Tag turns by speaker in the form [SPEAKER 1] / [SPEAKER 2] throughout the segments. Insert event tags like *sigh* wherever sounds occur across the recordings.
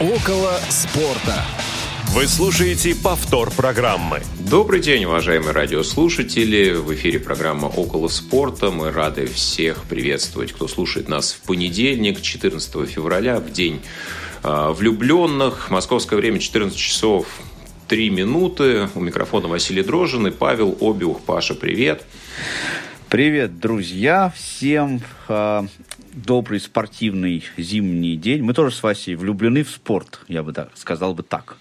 [SPEAKER 1] Около спорта. Вы слушаете повтор программы.
[SPEAKER 2] Добрый день, уважаемые радиослушатели. В эфире программа «Около спорта». Мы рады всех приветствовать, кто слушает нас в понедельник, 14 февраля, в день э, влюбленных. Московское время 14 часов 3 минуты. У микрофона Василий Дрожин и Павел Обиух. Паша, привет.
[SPEAKER 3] Привет, друзья! Всем э, добрый спортивный зимний день. Мы тоже с Васей влюблены в спорт, я бы так, сказал бы так.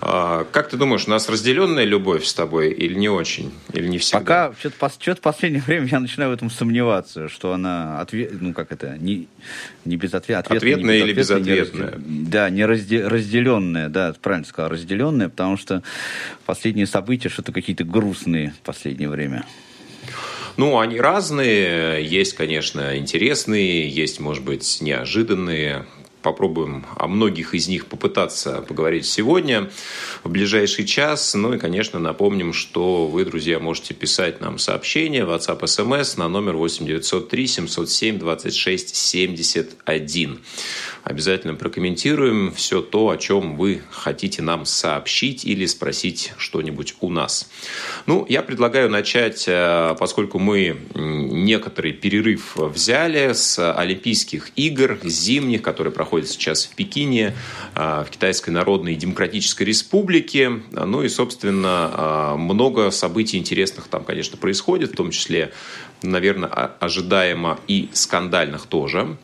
[SPEAKER 2] А, как ты думаешь, у нас разделенная любовь с тобой или не очень? Или не всегда?
[SPEAKER 3] Пока что-то, что-то в последнее *laughs* время я начинаю в этом сомневаться, что она ответ, ну как это, не, не безответная.
[SPEAKER 2] Ответная, или безответная?
[SPEAKER 3] Не разде, да, не разде, разделенная, да, правильно сказал, разделенная, потому что последние события что-то какие-то грустные в последнее время.
[SPEAKER 2] Ну, они разные. Есть, конечно, интересные, есть, может быть, неожиданные попробуем о многих из них попытаться поговорить сегодня, в ближайший час. Ну и, конечно, напомним, что вы, друзья, можете писать нам сообщения в WhatsApp SMS на номер 8903 707 26 71. Обязательно прокомментируем все то, о чем вы хотите нам сообщить или спросить что-нибудь у нас. Ну, я предлагаю начать, э, поскольку мы некоторый перерыв взяли с Олимпийских игр зимних, которые проходят сейчас в Пекине, э, в Китайской Народной Демократической Республике. Ну и, собственно, э, много событий интересных там, конечно, происходит, в том числе, наверное, ожидаемо и скандальных тоже.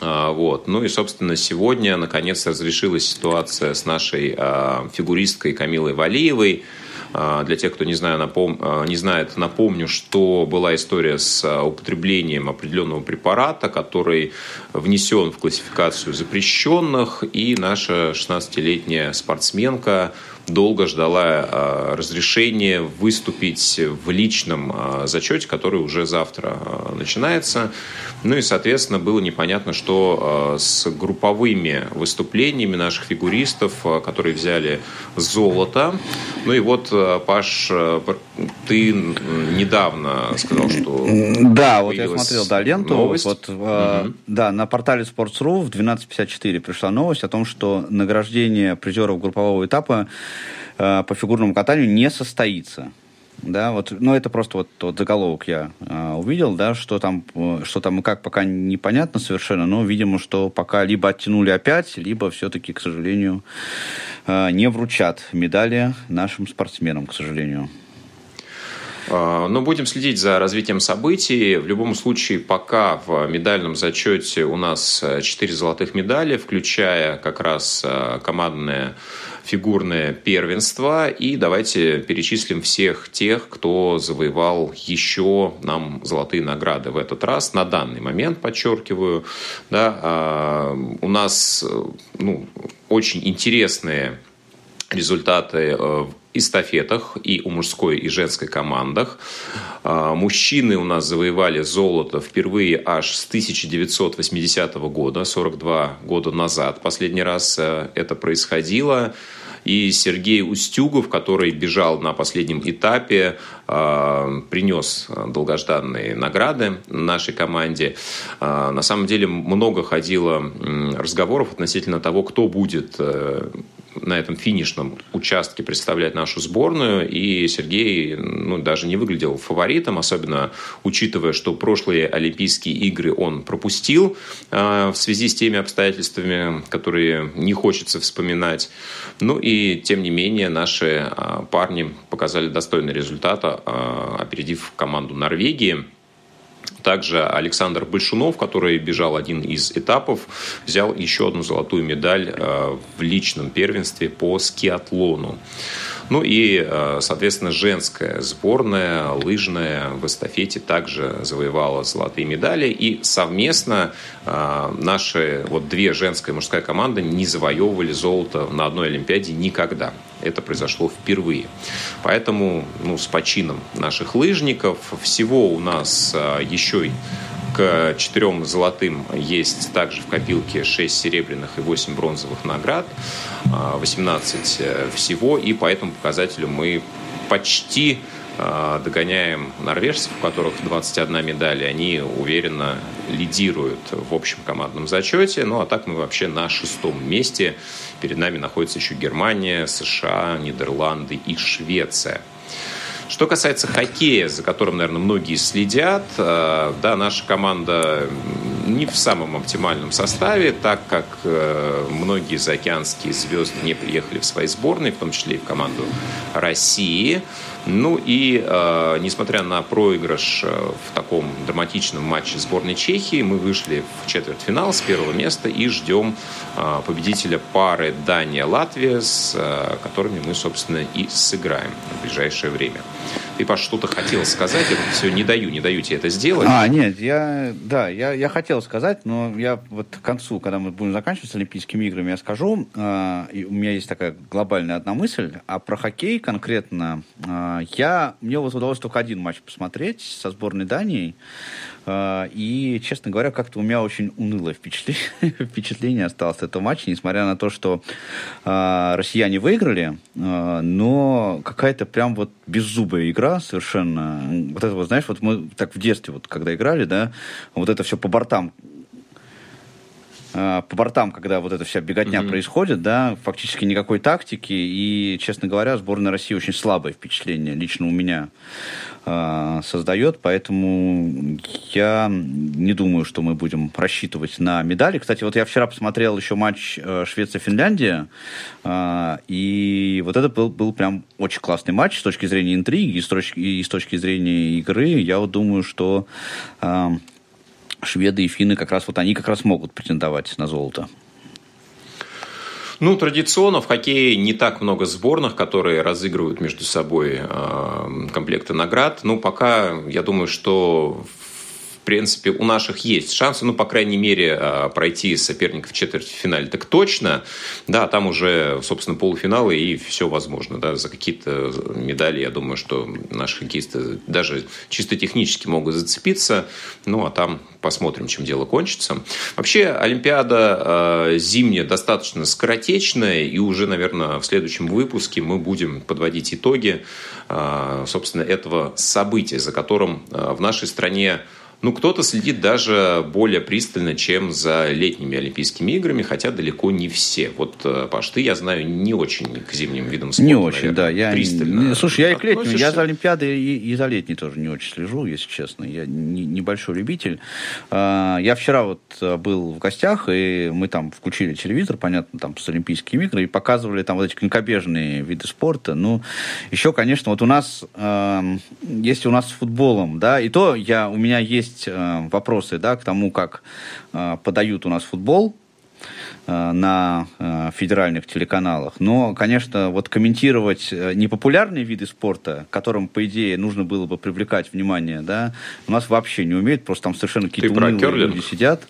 [SPEAKER 2] А, вот. Ну и, собственно, сегодня, наконец, разрешилась ситуация с нашей а, фигуристкой Камилой Валиевой. А, для тех, кто не, знаю, напом... не знает, напомню, что была история с употреблением определенного препарата, который внесен в классификацию запрещенных, и наша 16-летняя спортсменка долго ждала разрешения выступить в личном зачете, который уже завтра начинается. Ну и, соответственно, было непонятно, что э, с групповыми выступлениями наших фигуристов, э, которые взяли золото. Ну и вот, э, Паш, ты недавно сказал, что...
[SPEAKER 3] Да, вот я смотрел, да, ленту. Новость. Вот, угу. Да, на портале Sports.ru в 12.54 пришла новость о том, что награждение призеров группового этапа по фигурному катанию не состоится да, вот, ну это просто вот, вот заголовок я э, увидел, да, что там, что там и как пока непонятно совершенно, но видимо, что пока либо оттянули опять, либо все-таки, к сожалению, э, не вручат медали нашим спортсменам, к сожалению.
[SPEAKER 2] А, но будем следить за развитием событий. В любом случае, пока в медальном зачете у нас 4 золотых медали, включая как раз э, командное фигурное первенство. И давайте перечислим всех тех, кто завоевал еще нам золотые награды в этот раз. На данный момент, подчеркиваю, да, а, у нас ну, очень интересные результаты э, в эстафетах и у мужской и женской командах. А, мужчины у нас завоевали золото впервые аж с 1980 года, 42 года назад. Последний раз э, это происходило и Сергей Устюгов, который бежал на последнем этапе, а, принес долгожданные награды нашей команде. На самом деле много ходило разговоров относительно того, кто будет э, на этом финишном участке представлять нашу сборную. И Сергей ну, даже не выглядел фаворитом, особенно учитывая, что прошлые Олимпийские игры он пропустил э, в связи с теми обстоятельствами, которые не хочется вспоминать. Ну и, тем не менее, наши э, парни показали достойный результат, э, опередив команду Норвегии. Также Александр Большунов, который бежал один из этапов, взял еще одну золотую медаль э, в личном первенстве по скиатлону. Ну и, э, соответственно, женская сборная, лыжная в эстафете также завоевала золотые медали. И совместно э, наши вот две женская и мужская команда не завоевывали золото на одной Олимпиаде никогда. Это произошло впервые. Поэтому ну, с почином наших лыжников всего у нас э, еще и к четырем золотым есть также в копилке 6 серебряных и 8 бронзовых наград, 18 э, всего, и по этому показателю мы почти э, догоняем норвежцев, у которых 21 медаль, они уверенно лидирует в общем командном зачете. Ну, а так мы вообще на шестом месте. Перед нами находится еще Германия, США, Нидерланды и Швеция. Что касается хоккея, за которым, наверное, многие следят, э, да, наша команда не в самом оптимальном составе, так как э, многие заокеанские звезды не приехали в свои сборные, в том числе и в команду России. Ну и, э, несмотря на проигрыш э, в таком драматичном матче сборной Чехии, мы вышли в четвертьфинал с первого места и ждем э, победителя пары Дания-Латвия, с э, которыми мы, собственно, и сыграем в ближайшее время. Ты, Паш, что-то хотел сказать, я все не даю, не даю тебе это сделать.
[SPEAKER 3] А, нет, я, да, я, я хотел сказать, но я вот к концу, когда мы будем заканчивать с Олимпийскими играми, я скажу, э, у меня есть такая глобальная одна мысль, а про хоккей конкретно, э, я, мне вот удалось только один матч посмотреть со сборной Дании, и, честно говоря, как-то у меня очень унылое впечатление, *laughs* впечатление осталось от этого матча, несмотря на то, что э, россияне выиграли, э, но какая-то прям вот беззубая игра, совершенно. Вот это вот, знаешь, вот мы так в детстве, вот когда играли, да, вот это все по бортам а, по бортам, когда вот эта вся беготня mm-hmm. происходит, да, фактически никакой тактики, и, честно говоря, сборная России очень слабое впечатление лично у меня создает, поэтому я не думаю, что мы будем рассчитывать на медали. Кстати, вот я вчера посмотрел еще матч э, Швеция-Финляндия, э, и вот это был, был прям очень классный матч с точки зрения интриги и с точки, и с точки зрения игры. Я вот думаю, что э, шведы и финны как раз вот они как раз могут претендовать на золото.
[SPEAKER 2] Ну, традиционно в хоккее не так много сборных, которые разыгрывают между собой э, комплекты наград. Ну, пока я думаю, что принципе, у наших есть шансы, ну, по крайней мере, а, пройти соперников в четвертьфинале. Так точно, да, там уже, собственно, полуфиналы и все возможно, да, за какие-то медали, я думаю, что наши хоккеисты даже чисто технически могут зацепиться, ну, а там посмотрим, чем дело кончится. Вообще, Олимпиада э, зимняя достаточно скоротечная, и уже, наверное, в следующем выпуске мы будем подводить итоги, э, собственно, этого события, за которым э, в нашей стране ну, кто-то следит даже более пристально, чем за летними Олимпийскими играми, хотя далеко не все. Вот, э, Паш, ты, я знаю, не очень к зимним видам спорта,
[SPEAKER 3] Не очень, наверное, да. Я пристально Слушай, я и к летним, я за Олимпиады и, и за летней тоже не очень слежу, если честно. Я не, небольшой любитель. А, я вчера вот э, был в гостях, и мы там включили телевизор, понятно, там с Олимпийскими играми, и показывали там вот эти конькобежные виды спорта. Ну, еще, конечно, вот у нас, эм, если у нас с футболом, да, и то я, у меня есть есть э, вопросы да, к тому, как э, подают у нас футбол э, на федеральных телеканалах. Но, конечно, вот комментировать непопулярные виды спорта, которым, по идее, нужно было бы привлекать внимание, да, у нас вообще не умеют, просто там совершенно какие-то люди сидят.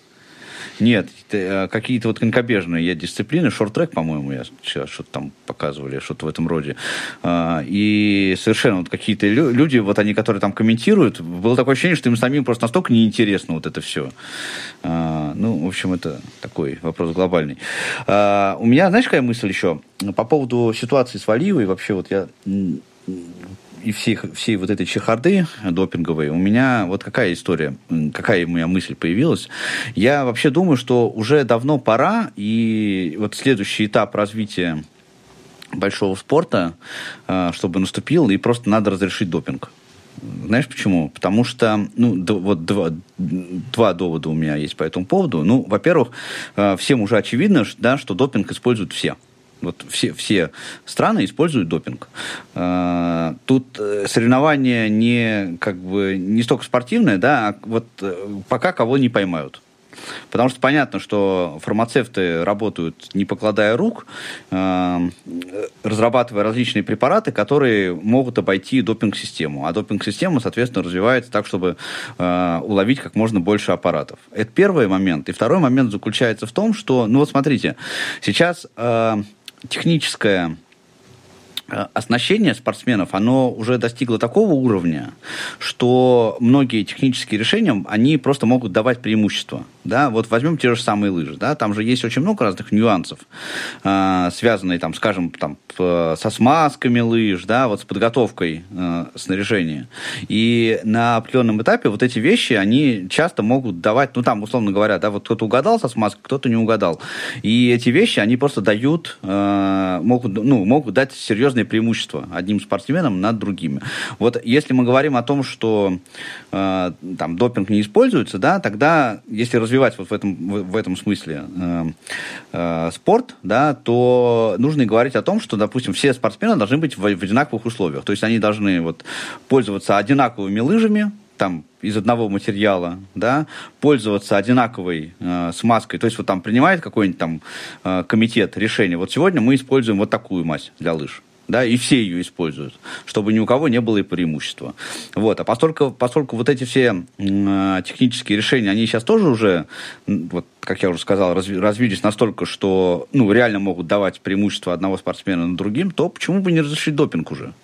[SPEAKER 3] Нет, э, какие-то вот конькобежные я дисциплины, шорт-трек, по-моему, я сейчас что-то там показывали, что-то в этом роде. А, и совершенно вот какие-то люди, вот они, которые там комментируют, было такое ощущение, что им самим просто настолько неинтересно вот это все. А, ну, в общем, это такой вопрос глобальный. А, у меня, знаешь, какая мысль еще? По поводу ситуации с Валиевой, вообще вот я и всей, всей вот этой чехарды допинговой, у меня вот какая история, какая у меня мысль появилась. Я вообще думаю, что уже давно пора, и вот следующий этап развития большого спорта, э, чтобы наступил, и просто надо разрешить допинг. Знаешь почему? Потому что, ну, д- вот два, два довода у меня есть по этому поводу. Ну, во-первых, э, всем уже очевидно, да, что допинг используют все. Вот все, все страны используют допинг. А, тут э, соревнование не, как бы, не столько спортивное, да, а вот э, пока кого не поймают. Потому что понятно, что фармацевты работают не покладая рук, э, разрабатывая различные препараты, которые могут обойти допинг-систему. А допинг-система, соответственно, развивается так, чтобы уловить как можно больше аппаратов. Это первый момент. И второй момент заключается в том, что, ну вот смотрите, сейчас техническая оснащение спортсменов, оно уже достигло такого уровня, что многие технические решения, они просто могут давать преимущество. Да? Вот возьмем те же самые лыжи. Да? Там же есть очень много разных нюансов, э, связанные, там, скажем, там, со смазками лыж, да, вот с подготовкой э, снаряжения. И на определенном этапе вот эти вещи, они часто могут давать, ну там, условно говоря, да, вот кто-то угадал со смазкой, кто-то не угадал. И эти вещи, они просто дают, э, могут, ну, могут дать серьезный серьезное преимущество одним спортсменом над другими. Вот если мы говорим о том, что э, там допинг не используется, да, тогда если развивать вот в этом, в, в этом смысле э, э, спорт, да, то нужно и говорить о том, что, допустим, все спортсмены должны быть в, в одинаковых условиях. То есть они должны вот, пользоваться одинаковыми лыжами, там из одного материала, да, пользоваться одинаковой э, смазкой. То есть вот там принимает какой-нибудь там э, комитет решение. Вот сегодня мы используем вот такую мазь для лыж да, и все ее используют, чтобы ни у кого не было и преимущества. Вот. А поскольку, поскольку вот эти все э, технические решения, они сейчас тоже уже, вот, как я уже сказал, разви, развились настолько, что ну, реально могут давать преимущество одного спортсмена над другим, то почему бы не разрешить допинг уже?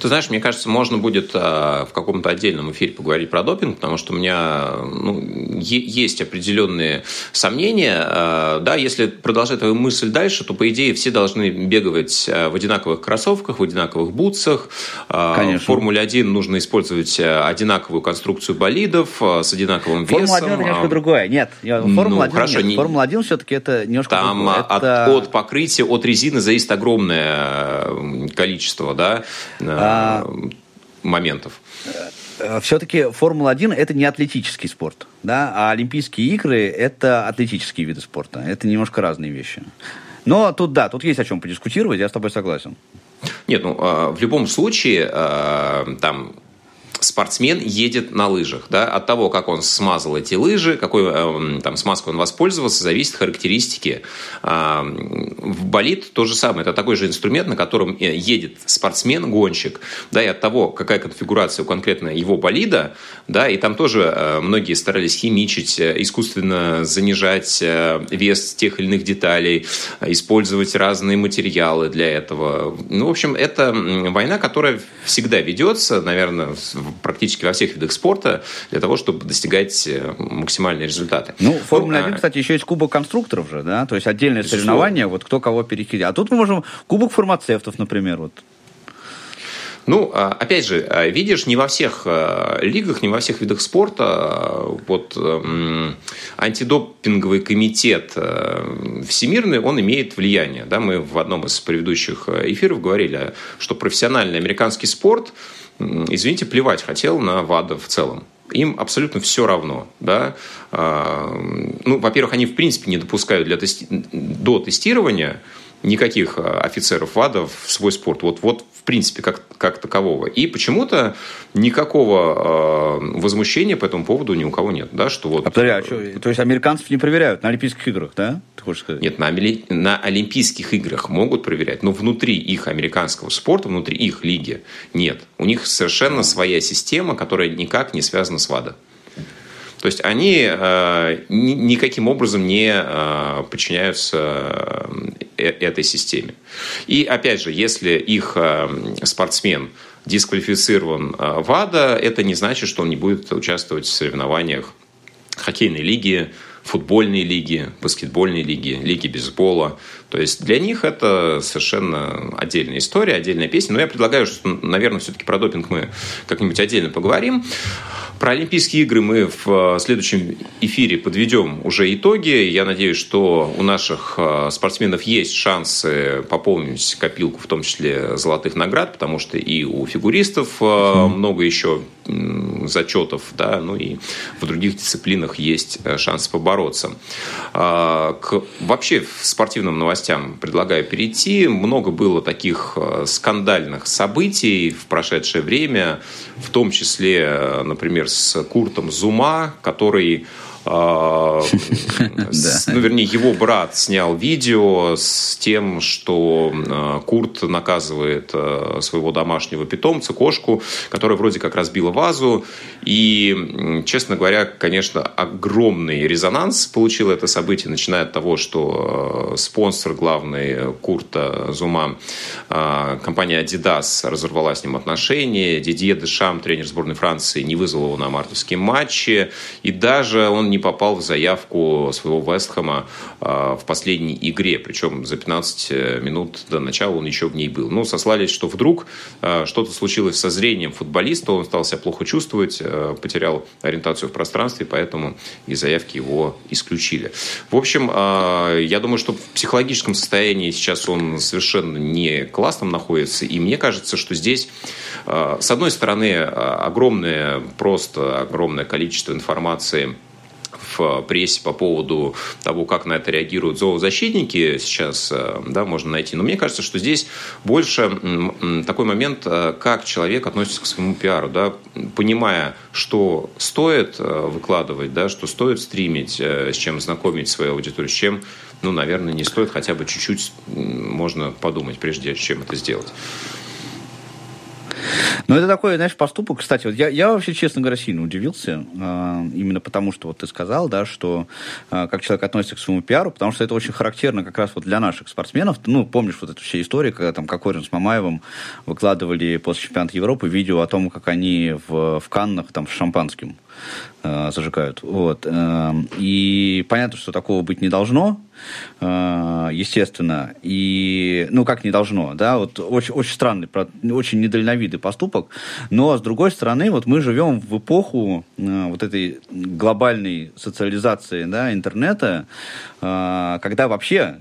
[SPEAKER 2] Ты знаешь, мне кажется, можно будет а, в каком-то отдельном эфире поговорить про допинг, потому что у меня ну, есть определенные сомнения. А, да, если продолжать твою мысль дальше, то, по идее, все должны бегать а, в одинаковых кроссовках, в одинаковых бутсах. Конечно. В Формуле 1 нужно использовать одинаковую конструкцию болидов с одинаковым
[SPEAKER 3] весом. Формула 1 это немножко другое. Нет, Формула ну, 1 хорошо, нет. Не... Формула 1 все-таки это немножко
[SPEAKER 2] Там
[SPEAKER 3] другое.
[SPEAKER 2] Это... От, от покрытия, от резины зависит огромное количество, да. А, моментов.
[SPEAKER 3] Э, Все-таки Формула-1 это не атлетический спорт, да, а Олимпийские игры это атлетические виды спорта. Это немножко разные вещи. Но тут да, тут есть о чем подискутировать, я с тобой согласен.
[SPEAKER 2] Нет, ну а, в любом случае а, там спортсмен едет на лыжах. Да? От того, как он смазал эти лыжи, какой э, там, смазкой он воспользовался, зависит характеристики. Э, в болид то же самое. Это такой же инструмент, на котором э, едет спортсмен, гонщик. Да, и от того, какая конфигурация у конкретно его болида, да, и там тоже э, многие старались химичить, э, искусственно занижать э, вес тех или иных деталей, использовать разные материалы для этого. Ну, в общем, это война, которая всегда ведется, наверное, практически во всех видах спорта для того, чтобы достигать э, максимальные результаты.
[SPEAKER 3] Ну, 1, ну, а кстати, еще есть кубок конструкторов же, да, то есть отдельное Безусловно. соревнование, вот кто кого перехитрит. А тут мы можем кубок фармацевтов, например, вот
[SPEAKER 2] ну, а, опять же, а, видишь, не во всех лигах, не во всех видах спорта вот антидопинговый комитет всемирный, он имеет влияние. Да? Мы в одном из предыдущих эфиров говорили, что профессиональный американский спорт – извините, плевать хотел на ВАДА в целом. Им абсолютно все равно. Да? А, ну, во-первых, они в принципе не допускают для тести... до тестирования никаких а, офицеров ВАДА в свой спорт. Вот, вот в принципе, как, как такового. И почему-то никакого э, возмущения по этому поводу ни у кого нет. Да, что вот...
[SPEAKER 3] а, подожди, а что, то есть американцев не проверяют на Олимпийских играх, да?
[SPEAKER 2] Ты хочешь сказать? Нет, на, на Олимпийских играх могут проверять, но внутри их американского спорта, внутри их лиги нет. У них совершенно своя система, которая никак не связана с ВАДА. То есть они э, ни, никаким образом не э, подчиняются э, этой системе. И опять же, если их спортсмен дисквалифицирован ВАДА, это не значит, что он не будет участвовать в соревнованиях хоккейной лиги, футбольной лиги, баскетбольной лиги, лиги бейсбола. То есть для них это совершенно отдельная история, отдельная песня. Но я предлагаю, что, наверное, все-таки про допинг мы как-нибудь отдельно поговорим. Про Олимпийские игры мы в э, следующем эфире подведем уже итоги. Я надеюсь, что у наших э, спортсменов есть шансы пополнить копилку, в том числе золотых наград, потому что и у фигуристов mm. много еще зачетов, да, ну и в других дисциплинах есть шанс побороться. А, к вообще спортивным новостям предлагаю перейти. Много было таких скандальных событий в прошедшее время, в том числе, например, с Куртом Зума, который *laughs* ну, вернее, его брат снял видео с тем, что а, Курт наказывает а, своего домашнего питомца, кошку, которая вроде как разбила вазу. И, честно говоря, конечно, огромный резонанс получило это событие, начиная от того, что спонсор главный Курта Зума, компания Adidas, разорвала с ним отношения. Дидье Дешам, тренер сборной Франции, не вызвал его на мартовские матчи. И даже он не попал в заявку своего Вестхэма а, в последней игре. Причем за 15 э, минут до начала он еще в ней был. Ну, сослались, что вдруг а, что-то случилось со зрением футболиста, он стал себя плохо чувствовать, э, потерял ориентацию в пространстве, поэтому из заявки его исключили. В общем, а, я думаю, что в психологическом состоянии сейчас он совершенно не классном находится, и мне кажется, что здесь, с одной стороны, огромное, просто огромное количество информации в прессе по поводу того, как на это реагируют зоозащитники, сейчас э, да, можно найти. Но мне кажется, что здесь больше такой момент, э, как человек относится к своему пиару, да, понимая, что стоит э, выкладывать, да, что стоит стримить, с чем знакомить свою аудиторию, с чем, ну, наверное, не стоит, хотя бы чуть-чуть можно подумать, прежде чем это сделать.
[SPEAKER 3] Ну, это такой, знаешь, поступок. Кстати, вот я, я вообще, честно говоря, сильно удивился. Э, именно потому, что вот ты сказал, да, что э, как человек относится к своему пиару, потому что это очень характерно как раз вот для наших спортсменов. Ну, помнишь вот эту все историю, когда там Кокорин с Мамаевым выкладывали после чемпионата Европы видео о том, как они в, в Каннах там с шампанским э, зажигают. Вот. И понятно, что такого быть не должно, естественно. И, ну, как не должно, да, вот очень, очень странный, очень недальновидный поступок. Но, с другой стороны, вот мы живем в эпоху э, вот этой глобальной социализации, да, интернета, э, когда вообще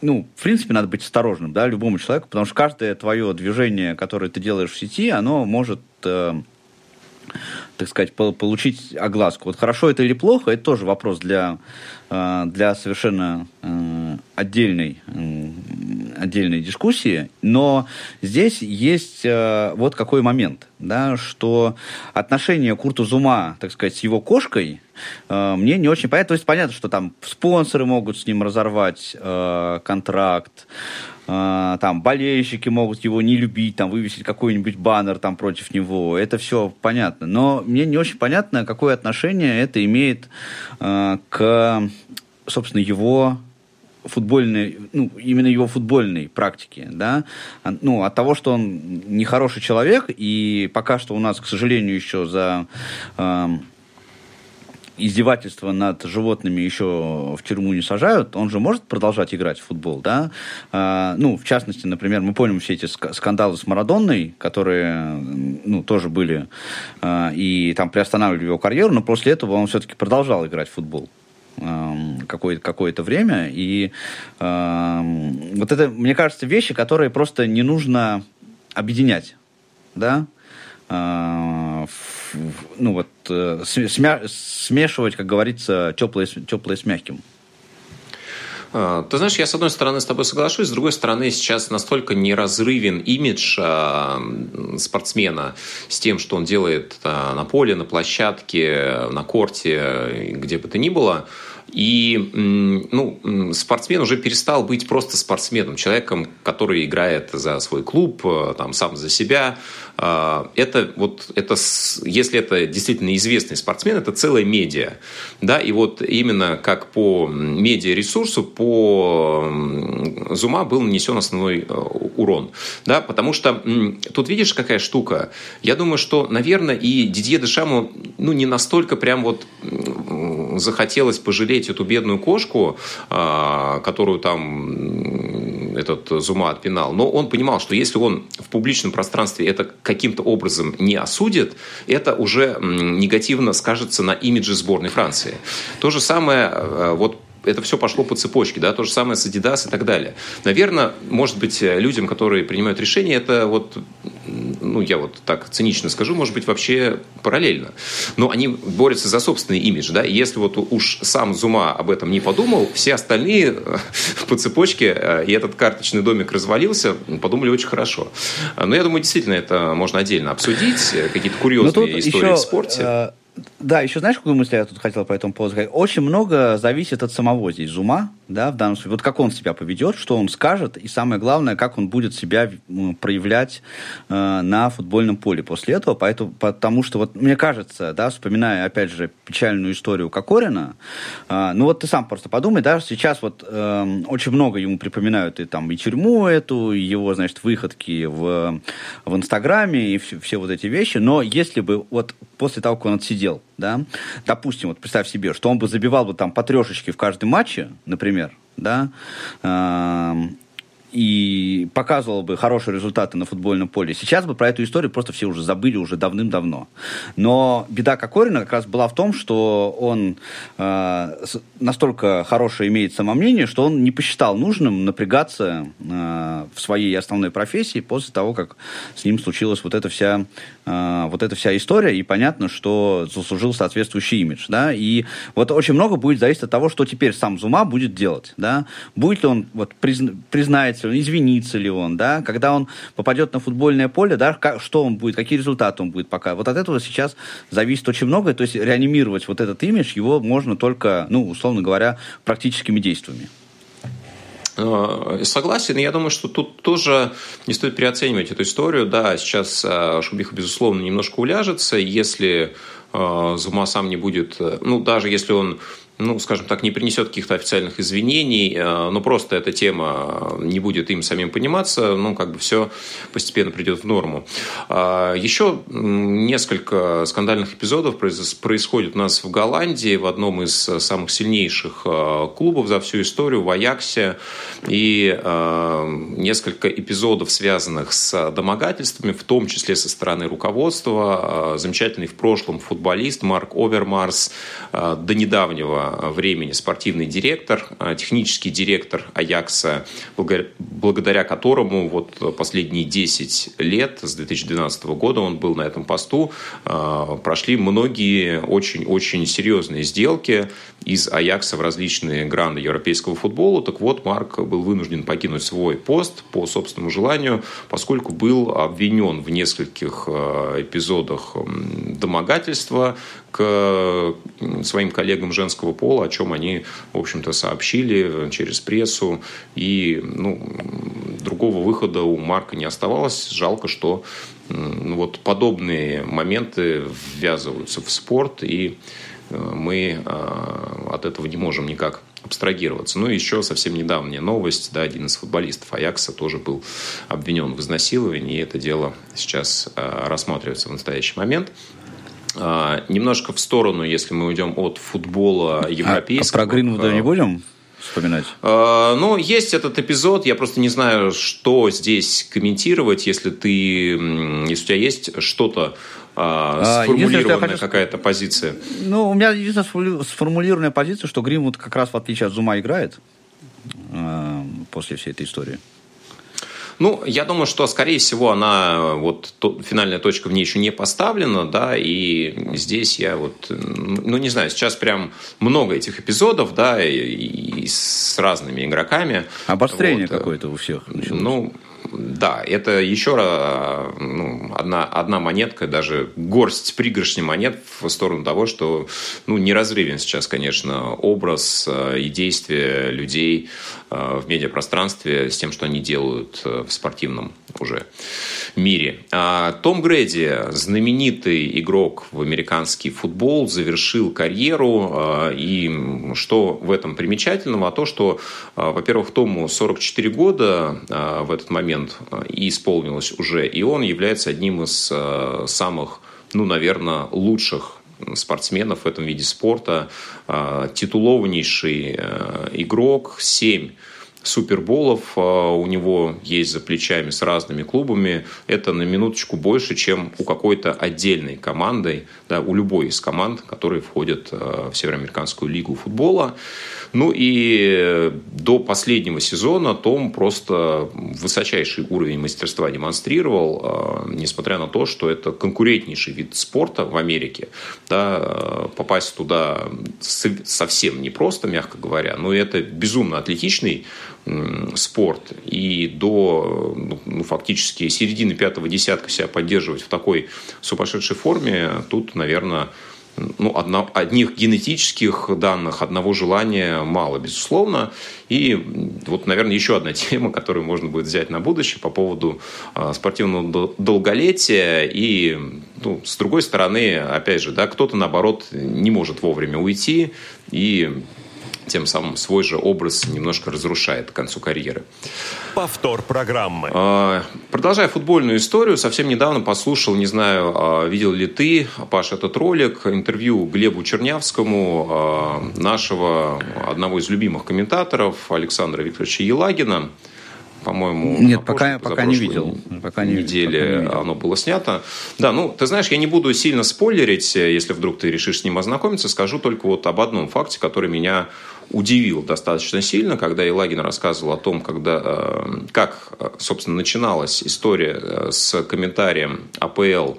[SPEAKER 3] ну, в принципе, надо быть осторожным, да, любому человеку, потому что каждое твое движение, которое ты делаешь в сети, оно может э, так сказать, получить огласку. Вот хорошо это или плохо, это тоже вопрос для, э, для совершенно э, отдельной, э, отдельной дискуссии. Но здесь есть вот какой момент, да, что отношение Курту Зума, так сказать, с его кошкой, мне не очень понятно. То есть понятно, что там спонсоры могут с ним разорвать контракт, а, там болельщики могут его не любить, там вывесить какой-нибудь баннер там против него, это все понятно. Но мне не очень понятно, какое отношение это имеет э, к, собственно, его футбольной, ну, именно его футбольной практике, да, ну, от того, что он нехороший человек, и пока что у нас, к сожалению, еще за э, издевательства над животными еще в тюрьму не сажают, он же может продолжать играть в футбол, да? А, ну, в частности, например, мы помним все эти скандалы с Марадонной, которые, ну, тоже были, а, и там приостанавливали его карьеру, но после этого он все-таки продолжал играть в футбол какое-то какое время. И вот это, мне кажется, вещи, которые просто не нужно объединять. Да? Э, ну вот, э, смешивать, как говорится, теплое, теплое с мягким.
[SPEAKER 2] А, ты знаешь, я с одной стороны с тобой соглашусь, с другой стороны сейчас настолько неразрывен имидж а, спортсмена с тем, что он делает а, на поле, на площадке, на корте, где бы то ни было. И ну, спортсмен уже перестал быть просто спортсменом, человеком, который играет за свой клуб, там, сам за себя, это вот это, если это действительно известный спортсмен, это целая медиа. Да, и вот именно как по медиаресурсу, по Зума был нанесен основной э, урон. Да, потому что тут видишь, какая штука. Я думаю, что, наверное, и Дидье Дешаму ну, не настолько прям вот захотелось пожалеть эту бедную кошку, а, которую там этот Зума отпинал. Но он понимал, что если он в публичном пространстве это каким-то образом не осудит, это уже негативно скажется на имидже сборной Франции. То же самое э, вот это все пошло по цепочке, да, то же самое с Adidas и так далее. Наверное, может быть, людям, которые принимают решения, это вот, ну, я вот так цинично скажу, может быть, вообще параллельно. Но они борются за собственный имидж, да, и если вот уж сам Зума об этом не подумал, все остальные э, *laughs* по цепочке, э, и этот карточный домик развалился, подумали очень хорошо. Но я думаю, действительно, это можно отдельно обсудить, э, какие-то курьезные истории еще, в спорте.
[SPEAKER 3] Да, еще знаешь, какую мысль я тут хотел по этому поводу сказать? Очень много зависит от самого здесь Зума, да, в данном случае. Вот как он себя поведет, что он скажет, и самое главное, как он будет себя проявлять э, на футбольном поле после этого. Поэтому, потому что, вот мне кажется, да, вспоминая, опять же, печальную историю Кокорина, э, ну вот ты сам просто подумай, да, сейчас вот э, очень много ему припоминают и там и тюрьму эту, и его, значит, выходки в, в Инстаграме, и все, все вот эти вещи, но если бы вот после того, как он отсидел, да, допустим, вот представь себе, что он бы забивал бы там по трешечке в каждом матче, например, да, и показывал бы хорошие результаты на футбольном поле. Сейчас бы про эту историю просто все уже забыли уже давным-давно. Но беда Кокорина как раз была в том, что он э, настолько хорошее имеет самомнение, что он не посчитал нужным напрягаться э, в своей основной профессии после того, как с ним случилась вот эта вся, вот эта вся история, и понятно, что заслужил соответствующий имидж. Да? И вот очень много будет зависеть от того, что теперь сам Зума будет делать. Да? Будет ли он вот, призна, признается ли он, извинится ли он, да, когда он попадет на футбольное поле, да, как, что он будет, какие результаты он будет пока. Вот от этого сейчас зависит очень многое, то есть реанимировать вот этот имидж его можно только, ну, условно говоря, практическими действиями.
[SPEAKER 2] Э, согласен, я думаю, что тут тоже не стоит переоценивать эту историю. Да, сейчас э, Шубиха, безусловно, немножко уляжется, если э, Зума сам не будет, ну, даже если он ну, скажем так, не принесет каких-то официальных извинений, э, но просто эта тема не будет им самим пониматься, ну, как бы все постепенно придет в норму. А, еще несколько скандальных эпизодов происходит у нас в Голландии, в одном из самых сильнейших э, клубов за всю историю, в Аяксе, и э, несколько эпизодов, связанных с домогательствами, в том числе со стороны руководства. Замечательный в прошлом футболист Марк Овермарс до недавнего времени спортивный директор, а, технический директор Аякса, благодаря которому вот последние 10 лет, с 2012 года он был на этом посту, а, прошли многие очень-очень серьезные сделки из Аякса в различные гранды европейского футбола. Так вот, Марк был вынужден покинуть свой пост по собственному желанию, поскольку был обвинен в нескольких а, эпизодах домогательства к своим коллегам женского пола, о чем они, в общем-то, сообщили через прессу. И ну, другого выхода у Марка не оставалось. Жалко, что ну, вот подобные моменты ввязываются в спорт, и э, мы э, от этого не можем никак абстрагироваться. Ну и еще совсем недавняя новость, да, один из футболистов Аякса тоже был обвинен в изнасиловании, и это дело сейчас э, рассматривается в настоящий момент. А, немножко в сторону, если мы уйдем от футбола европейского.
[SPEAKER 3] А, а про Гринвуда не будем? вспоминать?
[SPEAKER 2] А, ну, есть этот эпизод. Я просто не знаю, что здесь комментировать, если ты, если у тебя есть что-то а, сформулированная хочу... какая-то позиция.
[SPEAKER 3] Ну, у меня единственная сформулированная позиция, что Гринвуд как раз в отличие от Зума играет после всей этой истории.
[SPEAKER 2] Ну, я думаю, что, скорее всего, она, вот, то, финальная точка в ней еще не поставлена, да, и здесь я вот, ну, не знаю, сейчас прям много этих эпизодов, да, и, и с разными игроками.
[SPEAKER 3] Обострение вот. какое-то у всех
[SPEAKER 2] началось. Ну, да, это еще раз, ну, одна, одна монетка, даже горсть пригоршни монет в сторону того, что ну, неразрывен сейчас, конечно, образ э, и действия людей э, в медиапространстве с тем, что они делают э, в спортивном уже мире. А Том Грэди, знаменитый игрок в американский футбол, завершил карьеру. И что в этом примечательного? А то, что, во-первых, Тому 44 года в этот момент э, и исполнилось уже. И он является одним из э, самых, ну, наверное, лучших спортсменов в этом виде спорта. Э, титулованнейший игрок, 7 суперболов у него есть за плечами с разными клубами. Это на минуточку больше, чем у какой-то отдельной команды, да, у любой из команд, которые входят в Североамериканскую лигу футбола. Ну и до последнего сезона Том просто высочайший уровень мастерства демонстрировал, а, несмотря на то, что это конкурентнейший вид спорта в Америке. Да, попасть туда совсем непросто, мягко говоря, но это безумно атлетичный спорт. И до ну, ну, фактически середины пятого десятка себя поддерживать в такой сумасшедшей форме, тут, наверное, ну, одно, одних генетических данных, одного желания мало, безусловно. И вот, наверное, еще одна тема, которую можно будет взять на будущее по поводу э, спортивного долголетия. И, ну, с другой стороны, опять же, да, кто-то, наоборот, не может вовремя уйти и тем самым свой же образ немножко разрушает к концу карьеры.
[SPEAKER 1] Повтор программы.
[SPEAKER 2] А, продолжая футбольную историю, совсем недавно послушал, не знаю, а, видел ли ты, Паш, этот ролик, интервью Глебу Чернявскому, а, нашего одного из любимых комментаторов Александра Викторовича Елагина по-моему,
[SPEAKER 3] Нет, пока, пока не видел.
[SPEAKER 2] Пока не, неделе пока не видел. оно было снято. Да, ну, ты знаешь, я не буду сильно спойлерить, если вдруг ты решишь с ним ознакомиться, скажу только вот об одном факте, который меня удивил достаточно сильно, когда Елагин рассказывал о том, когда, э, как, собственно, начиналась история э, с комментарием АПЛ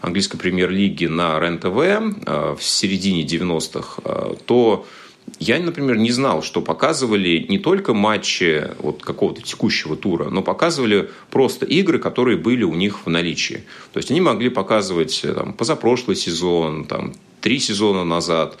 [SPEAKER 2] английской премьер-лиги на РЕН-ТВ э, в середине 90-х, то я, например, не знал, что показывали не только матчи вот какого-то текущего тура, но показывали просто игры, которые были у них в наличии. То есть они могли показывать там, позапрошлый сезон, там, три сезона назад.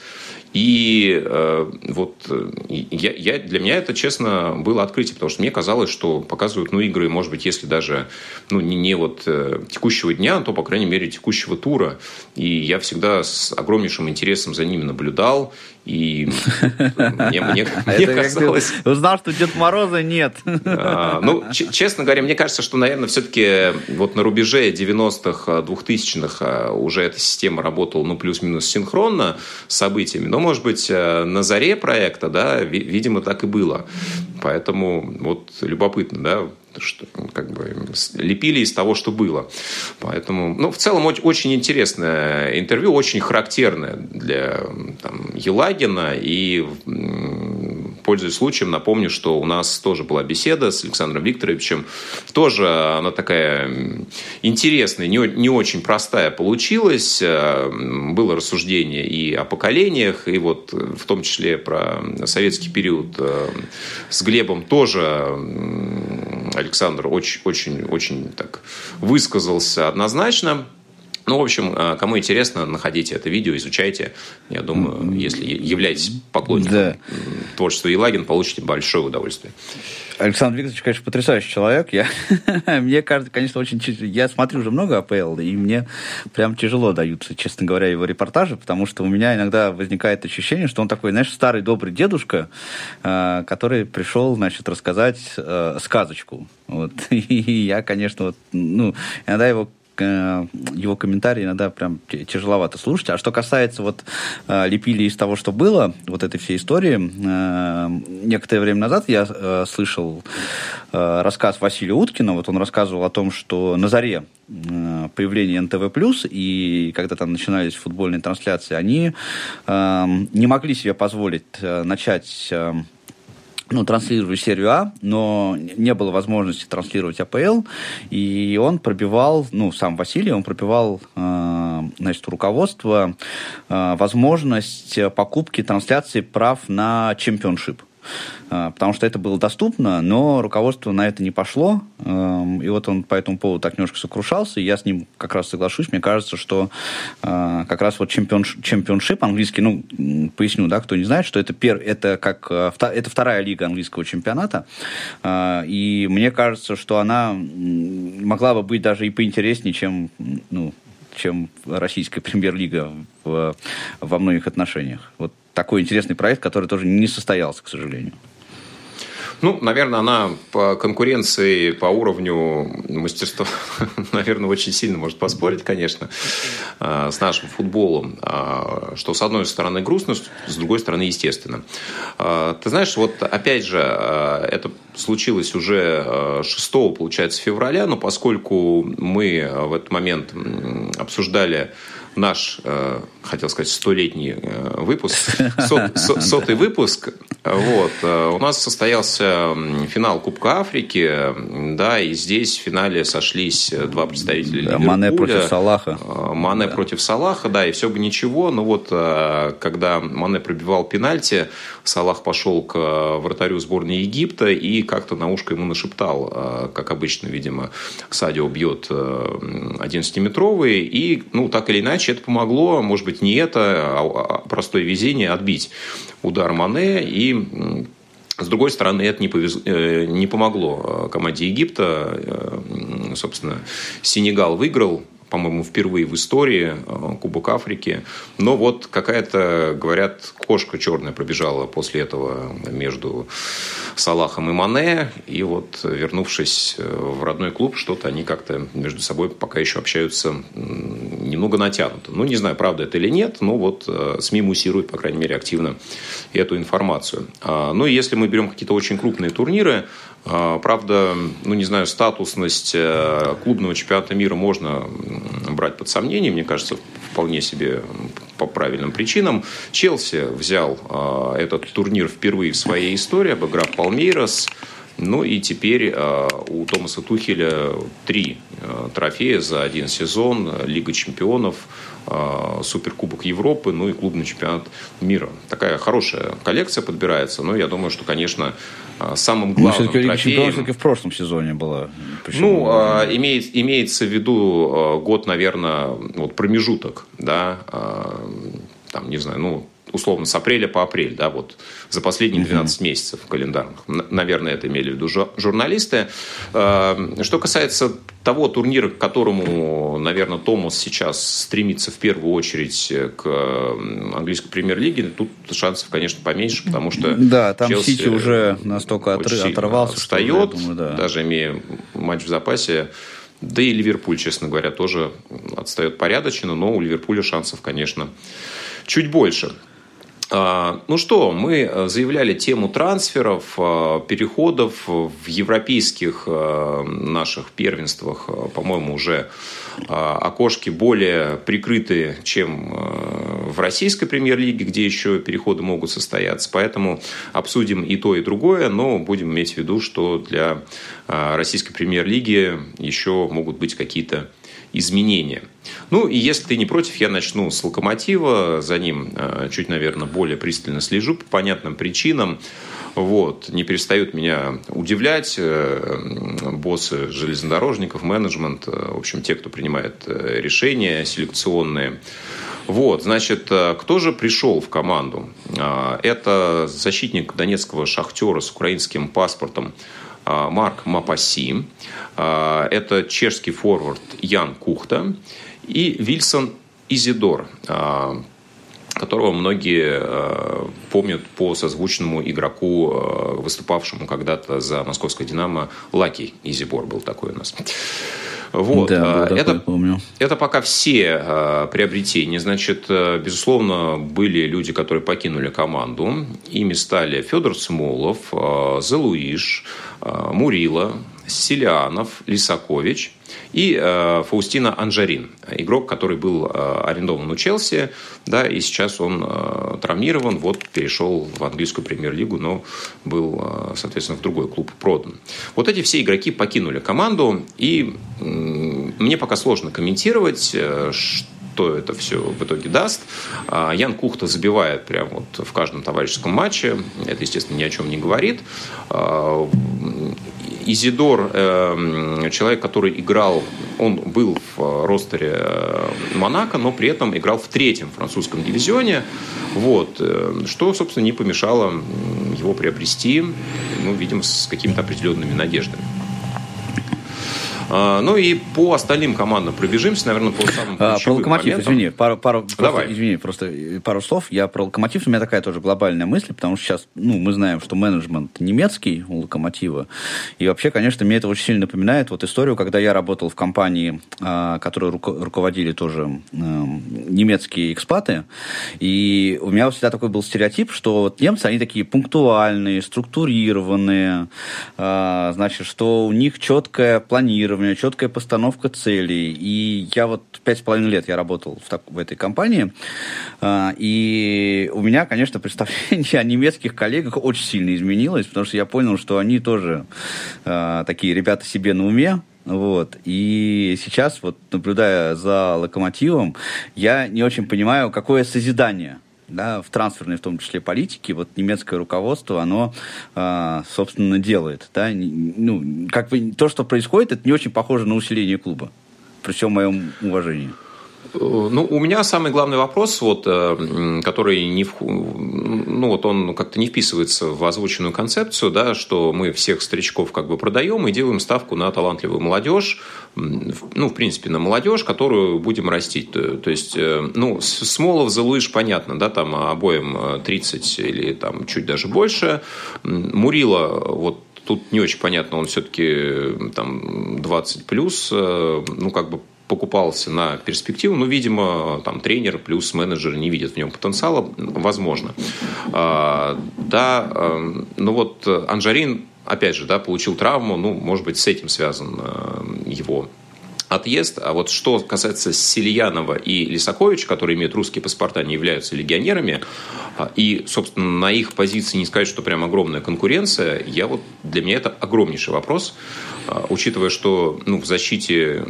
[SPEAKER 2] И э, вот э, я, я, для меня это, честно, было открытие, потому что мне казалось, что показывают ну, игры, может быть, если даже ну, не, не вот э, текущего дня, то, по крайней мере, текущего тура. И я всегда с огромнейшим интересом за ними наблюдал. И мне, мне, *laughs* мне казалось...
[SPEAKER 3] Узнал, что Дед Мороза нет.
[SPEAKER 2] А, ну, честно говоря, мне кажется, что, наверное, все-таки вот на рубеже 90-х, 2000-х а, уже эта система работала, ну, плюс-минус синхронно с событиями. Но, может быть, э, на заре проекта, да, видимо, так и было. Поэтому вот любопытно, да, что как бы лепили из того, что было. Поэтому, ну, в целом очень интересное интервью, очень характерное для там, Елагина. И, пользуясь случаем, напомню, что у нас тоже была беседа с Александром Викторовичем. Тоже она такая интересная, не, не очень простая получилась. Было рассуждение и о поколениях, и вот в том числе про советский период э, с Глебом тоже Александр очень, очень, очень так высказался однозначно. Ну, в общем, э, кому интересно, находите это видео, изучайте. Я думаю, если являетесь поклонником да. творчества Елагин, получите большое удовольствие.
[SPEAKER 3] Александр Викторович, конечно, потрясающий человек. Я, *laughs* мне кажется, конечно, очень... Я смотрю уже много АПЛ, и мне прям тяжело даются, честно говоря, его репортажи, потому что у меня иногда возникает ощущение, что он такой, знаешь, старый добрый дедушка, э, который пришел, значит, рассказать э, сказочку. Вот. *laughs* И я, конечно, вот, ну, иногда его его комментарии иногда прям тяжеловато слушать. А что касается вот э, лепили из того, что было, вот этой всей истории, э, некоторое время назад я слышал рассказ Василия Уткина, вот он рассказывал о том, что на заре появления НТВ+, и когда там начинались футбольные трансляции, они не могли себе позволить начать ну, транслировали серию А, но не было возможности транслировать АПЛ, и он пробивал, ну, сам Василий, он пробивал, э, значит, руководство э, возможность покупки трансляции прав на чемпионшип. А, потому что это было доступно, но руководство на это не пошло, эм, и вот он по этому поводу так немножко сокрушался, и я с ним как раз соглашусь, мне кажется, что а, как раз вот чемпион, чемпионшип английский, ну, поясню, да, кто не знает, что это, пер, это как, э, это вторая лига английского чемпионата, а, и мне кажется, что она могла бы быть даже и поинтереснее, чем, ну, чем российская премьер-лига в, во многих отношениях. Вот такой интересный проект, который тоже не состоялся, к сожалению.
[SPEAKER 2] Ну, наверное, она по конкуренции, по уровню мастерства, *laughs* наверное, очень сильно может поспорить, конечно, а, с нашим футболом. А, что, с одной стороны, грустно, с другой стороны, естественно. А, ты знаешь, вот опять же, это случилось уже 6, получается, февраля, но поскольку мы в этот момент обсуждали наш, э, хотел сказать, столетний э, выпуск, сот, *laughs* сотый выпуск. Вот. Э, у нас состоялся финал Кубка Африки, да, и здесь в финале сошлись два представителя да.
[SPEAKER 3] Мане против Салаха.
[SPEAKER 2] Мане да. против Салаха, да, и все бы ничего, но вот когда Мане пробивал пенальти, Салах пошел к вратарю сборной Египта и как-то на ушко ему нашептал, как обычно, видимо, Садио бьет 11-метровый, и, ну, так или иначе, это помогло, может быть, не это, а, а простое везение отбить удар Мане. И с другой стороны, это не, повез... Э, не помогло команде Египта. Собственно, Сенегал выиграл по-моему, впервые в истории э, Кубок Африки. Но вот какая-то, говорят, кошка черная пробежала после этого между Салахом и Мане. И вот, вернувшись э, в родной клуб, что-то они как-то между собой пока еще общаются немного натянуто. Ну, не знаю, правда это или нет, но вот э, СМИ муссируют, по крайней мере, активно эту информацию. А, ну, и если мы берем какие-то очень крупные турниры, а, правда, ну не знаю, статусность э, клубного чемпионата мира можно брать под сомнение, мне кажется, вполне себе по правильным причинам. Челси взял а, этот турнир впервые в своей истории, обыграв Палмейрос. Ну и теперь э, у Томаса Тухеля три э, трофея за один сезон. Лига чемпионов, э, Суперкубок Европы, ну и клубный чемпионат мира. Такая хорошая коллекция подбирается. Но я думаю, что, конечно, самым главным ну, трофеем...
[SPEAKER 3] все-таки в прошлом сезоне было.
[SPEAKER 2] Почему? Ну, э, имеет, имеется в виду год, наверное, вот промежуток, да, там, не знаю, ну, условно, с апреля по апрель, да, вот за последние 12 угу. месяцев календарных. Наверное, это имели в виду журналисты. Э, что касается того турнира, к которому, наверное, Томас сейчас стремится в первую очередь к английской премьер-лиге, тут шансов, конечно, поменьше, потому что
[SPEAKER 3] Да, там Челси Сити уже настолько оторвался,
[SPEAKER 2] отстает, что, думаю, да. даже имея матч в запасе. Да и Ливерпуль, честно говоря, тоже отстает порядочно, но у Ливерпуля шансов, конечно, чуть больше. А, ну что, мы э, заявляли тему трансферов, э, переходов в европейских э, наших первенствах, по-моему, уже окошки более прикрыты, чем в российской премьер-лиге, где еще переходы могут состояться. Поэтому обсудим и то, и другое, но будем иметь в виду, что для российской премьер-лиги еще могут быть какие-то изменения. Ну, и если ты не против, я начну с «Локомотива». За ним э, чуть, наверное, более пристально слежу по понятным причинам. Вот. Не перестают меня удивлять э, боссы железнодорожников, менеджмент, э, в общем, те, кто принимает решения селекционные. Вот, значит, кто же пришел в команду? Это защитник донецкого шахтера с украинским паспортом Марк Мапаси. Это чешский форвард Ян Кухта и Вильсон Изидор, а, которого многие а, помнят по созвучному игроку, а, выступавшему когда-то за московское «Динамо», Лаки Изибор был такой у нас. Вот. Да, это, такой, помню. это пока все э, приобретения. Значит, э, безусловно, были люди, которые покинули команду. Ими стали Федор Смолов, э, Залуиш, э, Мурила, Селианов, Лисакович и э, Фаустина Анжарин, игрок, который был э, арендован у Челси, да, и сейчас он э, травмирован, вот перешел в английскую премьер-лигу, но был, э, соответственно, в другой клуб продан. Вот эти все игроки покинули команду, и э, мне пока сложно комментировать, э, что это все в итоге даст. А, Ян Кухта забивает прямо вот в каждом товарищеском матче. Это, естественно, ни о чем не говорит. Изидор, э, человек, который играл, он был в ростере э, Монако, но при этом играл в третьем французском дивизионе. Вот, э, что, собственно, не помешало его приобрести, ну, видимо, с какими-то определенными надеждами. А, ну и по остальным командам пробежимся, наверное, по самым а,
[SPEAKER 3] Про локомотив, моментам. извини, пару, пару, Давай. Просто, извини, просто пару слов. Я про локомотив, у меня такая тоже глобальная мысль, потому что сейчас, ну, мы знаем, что менеджмент немецкий у локомотива. И вообще, конечно, мне это очень сильно напоминает вот историю, когда я работал в компании, а, которую руководили тоже немецкие экспаты. И у меня всегда такой был стереотип, что вот немцы, они такие пунктуальные, структурированные, значит, что у них четкое планирование планирование, четкая постановка целей. И я вот пять с половиной лет я работал в, так, в этой компании, а, и у меня, конечно, *laughs* представление о немецких коллегах очень сильно изменилось, потому что я понял, что они тоже а, такие ребята себе на уме, вот. И сейчас, вот наблюдая за локомотивом, я не очень понимаю, какое созидание да, в трансферной, в том числе, политике, вот немецкое руководство, оно, э, собственно, делает. Да? Ну, как бы то, что происходит, это не очень похоже на усиление клуба. При всем моем уважении.
[SPEAKER 2] Ну, у меня самый главный вопрос, вот, э, который не ну, вот он как-то не вписывается в озвученную концепцию, да, что мы всех старичков как бы продаем и делаем ставку на талантливую молодежь, ну, в принципе, на молодежь, которую будем растить. То есть, э, ну, Смолов, Залуиш, понятно, да, там обоим 30 или там чуть даже больше. Мурила, вот тут не очень понятно, он все-таки там 20 плюс, ну, как бы покупался на перспективу, но, видимо, там тренер плюс менеджер не видят в нем потенциала, возможно. А, да, а, ну вот Анжарин, опять же, да, получил травму, ну, может быть, с этим связан а, его отъезд. А вот что касается Сильянова и Лисаковича, которые имеют русские паспорта, не являются легионерами, и, собственно, на их позиции не сказать, что прям огромная конкуренция, я вот, для меня это огромнейший вопрос. А, учитывая, что ну, в защите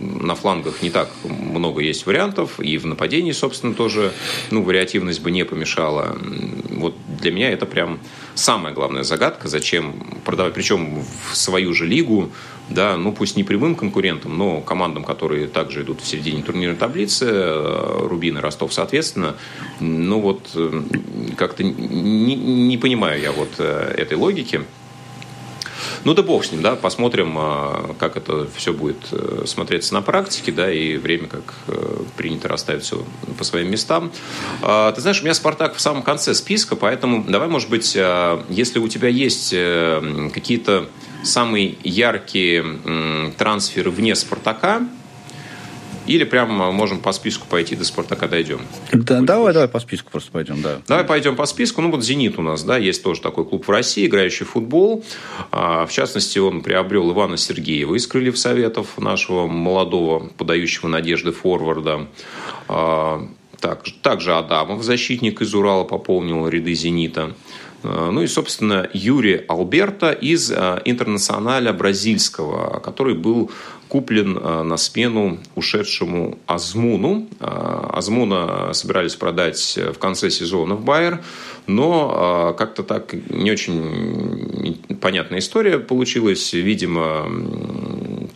[SPEAKER 2] на флангах не так много есть вариантов, и в нападении, собственно, тоже ну, вариативность бы не помешала. Вот для меня это прям самая главная загадка, зачем продавать, причем в свою же лигу, да, ну пусть не прямым конкурентам, но командам, которые также идут в середине турнирной таблицы, э, Рубин и Ростов, соответственно, ну вот э, как-то не, не понимаю я вот э, этой логики. Ну да бог с ним, да, посмотрим, а, как это все будет э, смотреться на практике, да, и время, как э, принято расставить все по своим местам. А, ты знаешь, у меня «Спартак» в самом конце списка, поэтому давай, может быть, а, если у тебя есть э, какие-то самые яркие трансферы вне «Спартака», или прямо можем по списку пойти до Спартака дойдем?
[SPEAKER 3] Да, давай, давай по списку просто пойдем, да.
[SPEAKER 2] Давай пойдем по списку. Ну, вот «Зенит» у нас, да, есть тоже такой клуб в России, играющий в футбол. А, в частности, он приобрел Ивана Сергеева из «Крыльев Советов», нашего молодого, подающего надежды форварда. А, так, также Адамов, защитник из Урала, пополнил ряды «Зенита». А, ну и, собственно, Юрий Алберта из интернационаля бразильского, который был куплен э, на смену ушедшему Азмуну. Э, Азмуна собирались продать в конце сезона в Байер, но э, как-то так не очень понятная история получилась. Видимо,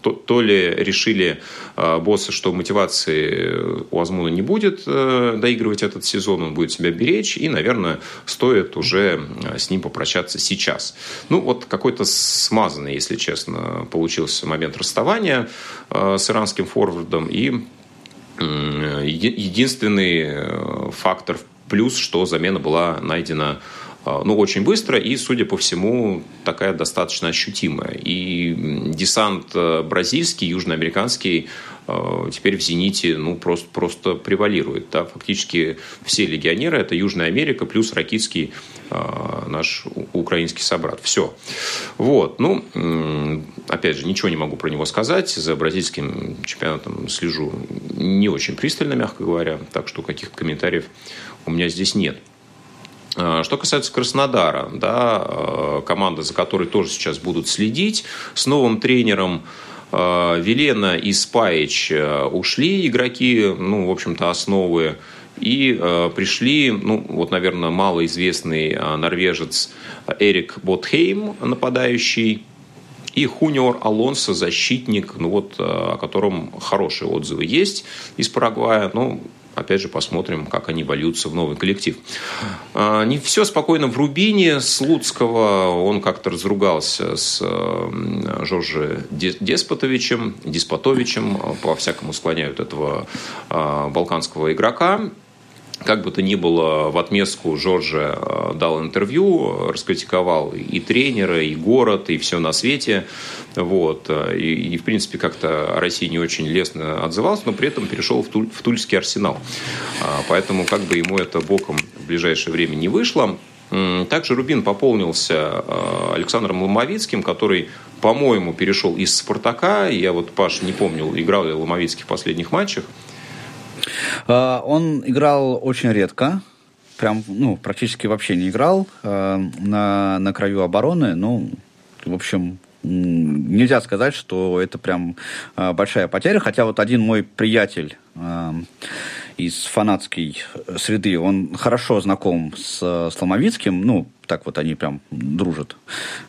[SPEAKER 2] то, то ли решили э, боссы, что мотивации у Азмуна не будет э, доигрывать этот сезон, он будет себя беречь, и, наверное, стоит уже э, с ним попрощаться сейчас. Ну, вот какой-то смазанный, если честно, получился момент расставания э, с иранским форвардом, и э, единственный э, фактор плюс, что замена была найдена а, ну, очень быстро и, судя по всему, такая достаточно ощутимая. И десант э, бразильский, южноамериканский э, теперь в «Зените» ну, просто, просто превалирует. Да? Фактически все легионеры – это Южная Америка плюс Ракитский э, наш украинский собрат. Все. Вот. Ну, опять же, ничего не могу про него сказать. За бразильским чемпионатом слежу не очень пристально, мягко говоря. Так что каких комментариев у меня здесь нет. А, что касается Краснодара, да, а, команда, за которой тоже сейчас будут следить, с новым тренером а, Велена и Спаич ушли игроки, ну, в общем-то, основы, и пришли, ну, вот, наверное, малоизвестный норвежец Эрик Ботхейм, нападающий, и Хуниор Алонсо, защитник, ну вот, о котором хорошие отзывы есть из Парагвая. Ну, опять же, посмотрим, как они вольются в новый коллектив. А, не все спокойно в Рубине. Слуцкого он как-то разругался с э, Жоржи Деспотовичем, Деспотовичем. По-всякому склоняют этого а, балканского игрока. Как бы то ни было, в отместку Жоржа э, дал интервью, раскритиковал и тренера, и город, и все на свете. Вот. И, и в принципе, как-то о России не очень лестно отзывался, но при этом перешел в, Туль, в Тульский арсенал. А, поэтому как бы ему это боком в ближайшее время не вышло. Также Рубин пополнился э, Александром Ломовицким, который, по-моему, перешел из «Спартака». Я вот, Паш, не помню, играл ли Ломовицкий в последних матчах.
[SPEAKER 3] А, он играл очень редко, прям, ну, практически вообще не играл а, на, на краю обороны. Ну, в общем, нельзя сказать, что это прям а, большая потеря. Хотя вот один мой приятель из фанатской среды, он хорошо знаком с Сломовицким, ну, так вот они прям дружат.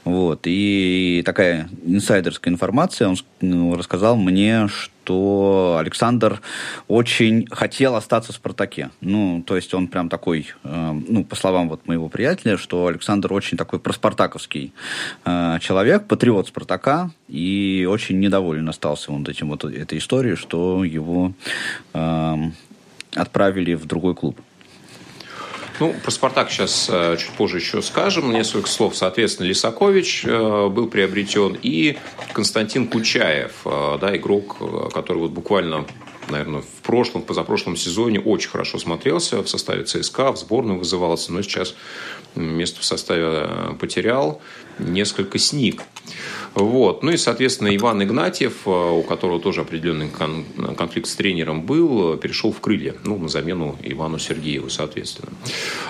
[SPEAKER 3] Вот. И такая инсайдерская информация, он ну, рассказал мне, что Александр очень хотел остаться в «Спартаке». Ну, то есть он прям такой, э, ну, по словам вот моего приятеля, что Александр очень такой проспартаковский э, человек, патриот «Спартака», и очень недоволен остался он этим вот этой историей, что его э, отправили в другой клуб.
[SPEAKER 2] Ну, про «Спартак» сейчас э, чуть позже еще скажем. Несколько слов. Соответственно, Лисакович э, был приобретен и Константин Кучаев, э, да, игрок, который вот буквально наверное, в прошлом, позапрошлом сезоне очень хорошо смотрелся в составе ЦСКА, в сборную вызывался, но сейчас место в составе потерял, несколько сник. Вот. Ну и, соответственно, Иван Игнатьев, э, у которого тоже определенный кон- конфликт с тренером был, перешел в крылья. Ну, на замену Ивану Сергееву, соответственно.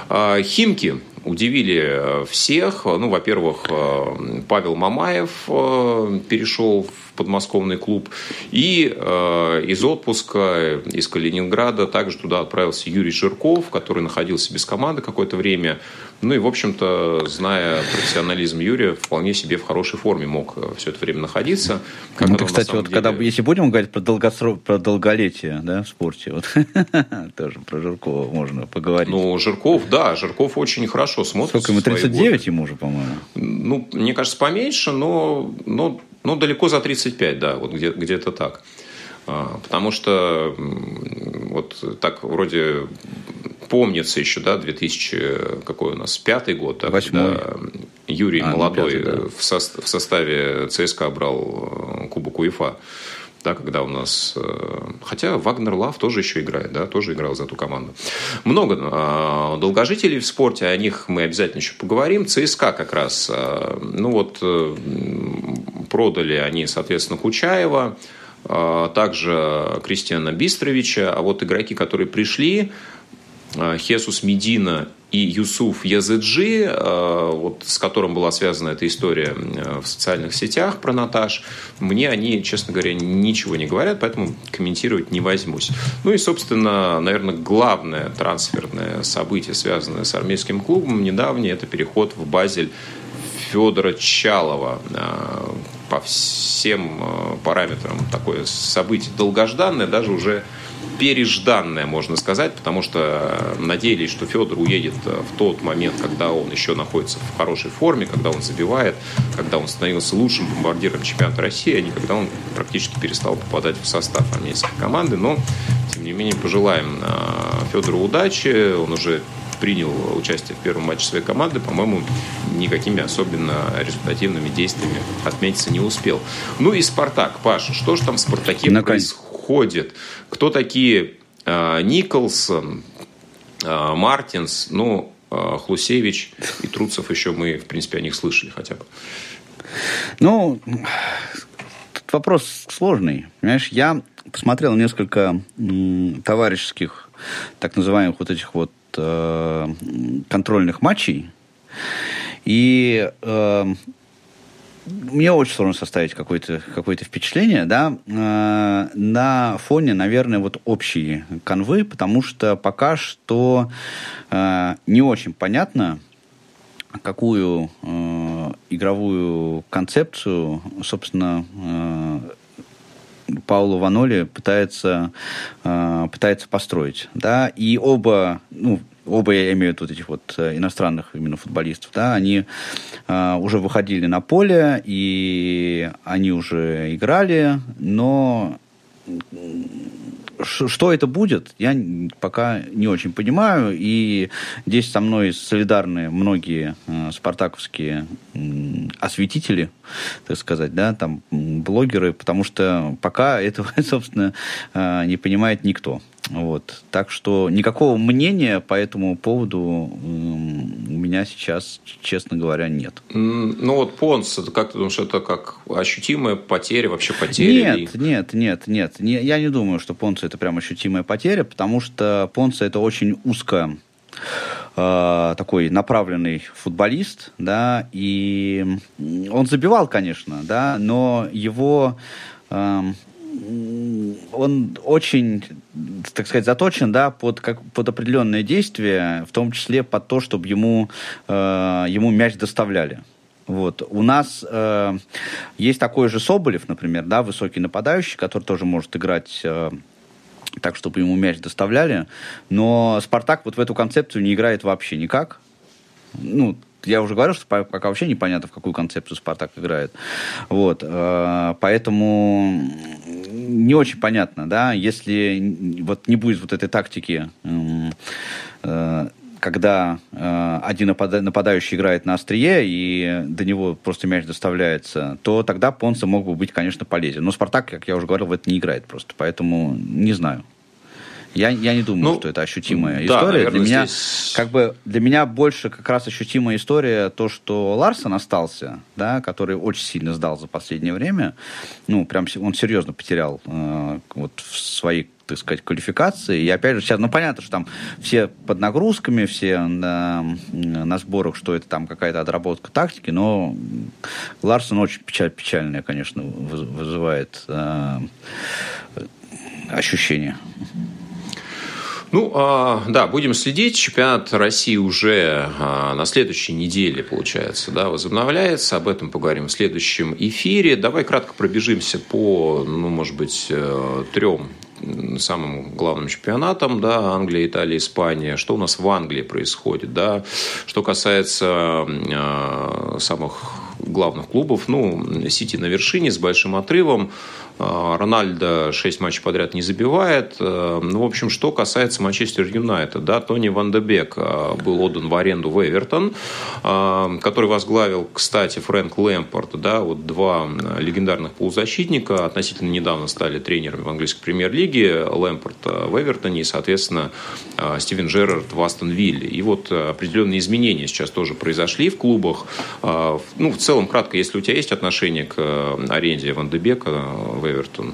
[SPEAKER 2] А, Химки удивили всех. Ну, во-первых, э, Павел Мамаев э, перешел в подмосковный клуб. И э, из отпуска, из Калининграда также туда отправился Юрий Жирков, который находился без команды какое-то время. Ну и, в общем-то, зная профессионализм Юрия, вполне себе в хорошей форме мог э, все это время находиться.
[SPEAKER 3] Как ну, кстати, вот деле... когда, если будем говорить про, долгосрок, про долголетие да, в спорте, вот, *laughs* тоже про Жиркова можно поговорить.
[SPEAKER 2] Ну, Жирков, да, Жирков очень хорошо смотрится.
[SPEAKER 3] Сколько ему, 39 ему уже, по-моему?
[SPEAKER 2] Ну, мне кажется, поменьше, но, но, но далеко за 35, да, вот где, где-то так. А, потому что вот так вроде помнится еще, да, 2000, какой у нас, пятый год, да, когда Юрий а, ну, молодой пятый, да. в, со, в составе ЦСКА брал э, Кубок УЕФА. Да, когда у нас... Э, хотя Вагнер Лав тоже еще играет, да, тоже играл за эту команду. Много э, долгожителей в спорте, о них мы обязательно еще поговорим. ЦСКА как раз, ну вот, продали они, соответственно, Кучаева, также Кристиана Бистровича, а вот игроки, которые пришли, Э, Хесус Медина и Юсуф Языджи, э, вот, с которым была связана эта история э, в социальных сетях про Наташ, мне они, честно говоря, ничего не говорят, поэтому комментировать не возьмусь. Ну и, собственно, наверное, главное трансферное событие, связанное с армейским клубом, недавнее, это переход в Базель Федора Чалова. По всем параметрам такое событие долгожданное, даже уже пережданное, можно сказать, потому что надеялись, что Федор уедет в тот момент, когда он еще находится в хорошей форме, когда он забивает, когда он становился лучшим бомбардиром чемпионата России, а не когда он практически перестал попадать в состав армейской команды. Но, тем не менее, пожелаем а, Федору удачи. Он уже принял участие в первом матче своей команды, по-моему, никакими особенно результативными действиями отметиться не успел. Ну и «Спартак». Паша, что же там в «Спартаке» происходит? Ходит. Кто такие э, Николсон, э, Мартинс, ну, э, Хлусевич и Труцев еще мы, в принципе, о них слышали хотя бы.
[SPEAKER 3] Ну, тут вопрос сложный. Понимаешь, я посмотрел несколько товарищеских, так называемых вот этих вот э, контрольных матчей. И э, мне очень сложно составить какое-то какое впечатление, да, э, на фоне, наверное, вот общей канвы, потому что пока что э, не очень понятно, какую э, игровую концепцию, собственно, Пауло Ваноли пытается, пытается построить. Да? И оба, ну, оба я имею вот этих вот э, иностранных именно футболистов, да, они э, уже выходили на поле, и они уже играли, но что это будет, я пока не очень понимаю. И здесь со мной солидарны многие э, спартаковские э, осветители, так сказать, да, там блогеры, потому что пока этого, *laughs* собственно, э, не понимает никто. Вот. Так что никакого мнения по этому поводу у меня сейчас, честно говоря, нет.
[SPEAKER 2] Ну вот Понс, это как ты думаешь, это как ощутимая потеря, вообще потеря?
[SPEAKER 3] Нет, нет, нет, нет. Не, я не думаю, что Понс это прям ощутимая потеря, потому что Понс это очень узко э, такой направленный футболист, да, и он забивал, конечно, да, но его э, он очень, так сказать, заточен, да, под, как, под определенные действия, в том числе под то, чтобы ему, э, ему мяч доставляли. Вот. У нас э, есть такой же Соболев, например, да, высокий нападающий, который тоже может играть э, так, чтобы ему мяч доставляли. Но Спартак вот в эту концепцию не играет вообще никак. Ну, я уже говорил, что пока вообще непонятно, в какую концепцию Спартак играет. Вот. Э, поэтому не очень понятно, да, если вот не будет вот этой тактики э, когда э, один нападающий играет на острие, и до него просто мяч доставляется, то тогда Понса мог бы быть, конечно, полезен. Но Спартак, как я уже говорил, в это не играет просто. Поэтому не знаю. Я, я не думаю, ну, что это ощутимая да, история. Наверное, для меня, здесь... как бы, для меня больше как раз ощутимая история то, что Ларсон остался, да, который очень сильно сдал за последнее время. Ну, прям он серьезно потерял э, вот в своей так сказать, квалификации. И опять же, сейчас, ну, понятно, что там все под нагрузками, все на, на сборах, что это там какая-то отработка тактики, но Ларсон очень печаль, печальное, конечно, вызывает э, ощущение.
[SPEAKER 2] Ну, а, да, будем следить. Чемпионат России уже а, на следующей неделе, получается, да, возобновляется. Об этом поговорим в следующем эфире. Давай кратко пробежимся по, ну, может быть, э, трем самым главным чемпионатом, да, Англия, Италия, Испания. Что у нас в Англии происходит, да? Что касается э, самых главных клубов, ну, Сити на вершине с большим отрывом. А, Рональдо 6 матчей подряд не забивает. Э, ну, в общем, что касается Манчестер Юнайтед, да, Тони Ван де Бек э, был отдан в аренду в Эвертон, э, который возглавил, кстати, Фрэнк Лэмпорт, да, вот два легендарных полузащитника, относительно недавно стали тренерами в английской премьер-лиге, Лэмпорт в Эвертоне и, соответственно, Стивен Джерард в Астон Вилле. И вот определенные изменения сейчас тоже произошли в клубах. Ну, в целом, кратко, если у тебя есть отношение к аренде Ван де Бека в Эвертон?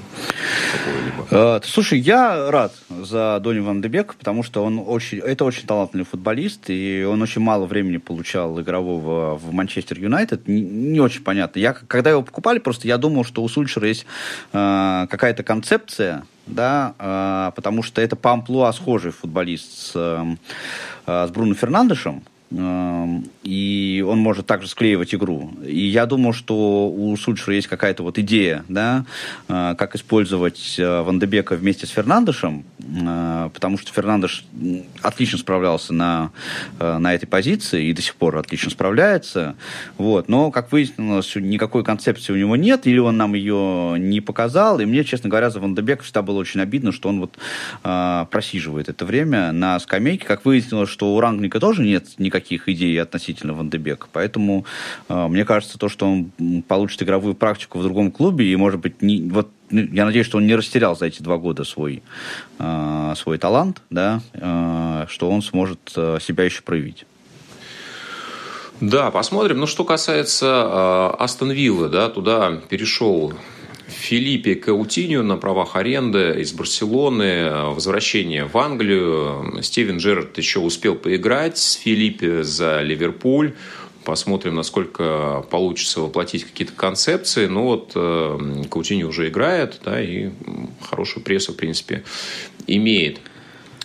[SPEAKER 3] Э, слушай, я рад за Дони Ван Дебек, потому что он очень, это очень талантливый футболист, и он очень мало времени получал игрового в Манчестер Юнайтед. Не, не очень понятно. Я, когда его покупали, просто я думал, что у Сульшера есть э, какая-то концепция, да, э, потому что это по амплуа схожий футболист с, э, с Бруно Фернандешем, и он может также склеивать игру. И я думаю, что у Сульшера есть какая-то вот идея, да, а, как использовать а, Ван Дебека вместе с Фернандешем, а, потому что Фернандеш отлично справлялся на, на этой позиции и до сих пор отлично справляется. Вот. Но, как выяснилось, никакой концепции у него нет, или он нам ее не показал. И мне, честно говоря, за Ван Дебека всегда было очень обидно, что он вот просиживает это время на скамейке. Как выяснилось, что у Рангника тоже нет никаких никаких идей относительно Вандебека. Поэтому э, мне кажется, то, что он получит игровую практику в другом клубе, и, может быть, не, вот ну, я надеюсь, что он не растерял за эти два года свой, э, свой талант, да, э, что он сможет э, себя еще проявить.
[SPEAKER 2] Да, посмотрим. Ну, что касается э, Астон Виллы, да, туда перешел Филиппе Каутинью на правах аренды из Барселоны, возвращение в Англию. Стивен Джерард еще успел поиграть с Филиппе за Ливерпуль. Посмотрим, насколько получится воплотить какие-то концепции. Ну вот э, Каутиньо уже играет, да, и хорошую прессу, в принципе, имеет.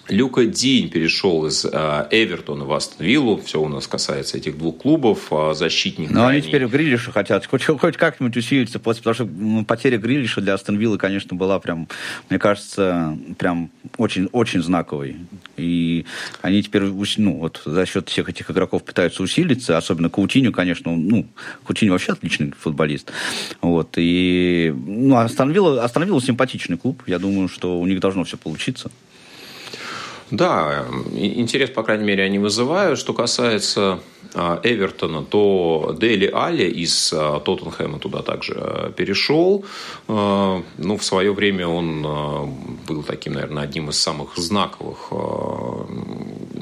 [SPEAKER 2] Люка Динь перешел из э, Эвертона в Астон Виллу. Все у нас касается этих двух клубов. А защитник
[SPEAKER 3] Но крайний... они теперь в Грилиша хотят хоть, хоть как-нибудь усилиться. Потому что ну, потеря Грилиша для Астон Виллы, конечно, была прям, мне кажется, прям очень, очень знаковой. И они теперь, ну, вот за счет всех этих игроков пытаются усилиться. Особенно Каутиню, конечно. Ну, Каутиню вообще отличный футболист. Вот. И, ну, Астон Вилла, Астон Вилла симпатичный клуб. Я думаю, что у них должно все получиться.
[SPEAKER 2] Да, интерес, по крайней мере, они вызывают. Что касается а, Эвертона, то Дели Али из а, Тоттенхэма туда также а, перешел. Ну, в свое время он был таким, наверное, одним из самых знаковых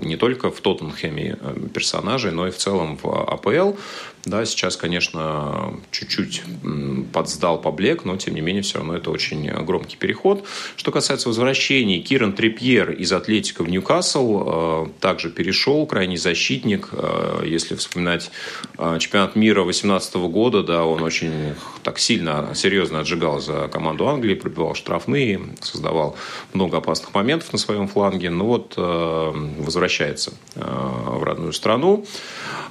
[SPEAKER 2] не только в Тоттенхэме персонажей, но и в целом в АПЛ. Да, сейчас, конечно, чуть-чуть подсдал поблек, но, тем не менее, все равно это очень громкий переход. Что касается возвращений, Киран Трипьер из Атлетика в Ньюкасл э, также перешел, крайний защитник. Э, если вспоминать э, чемпионат мира 2018 года, да, он очень так сильно, серьезно отжигал за команду Англии, пробивал штрафные, создавал много опасных моментов на своем фланге. Но вот возвращается в родную страну.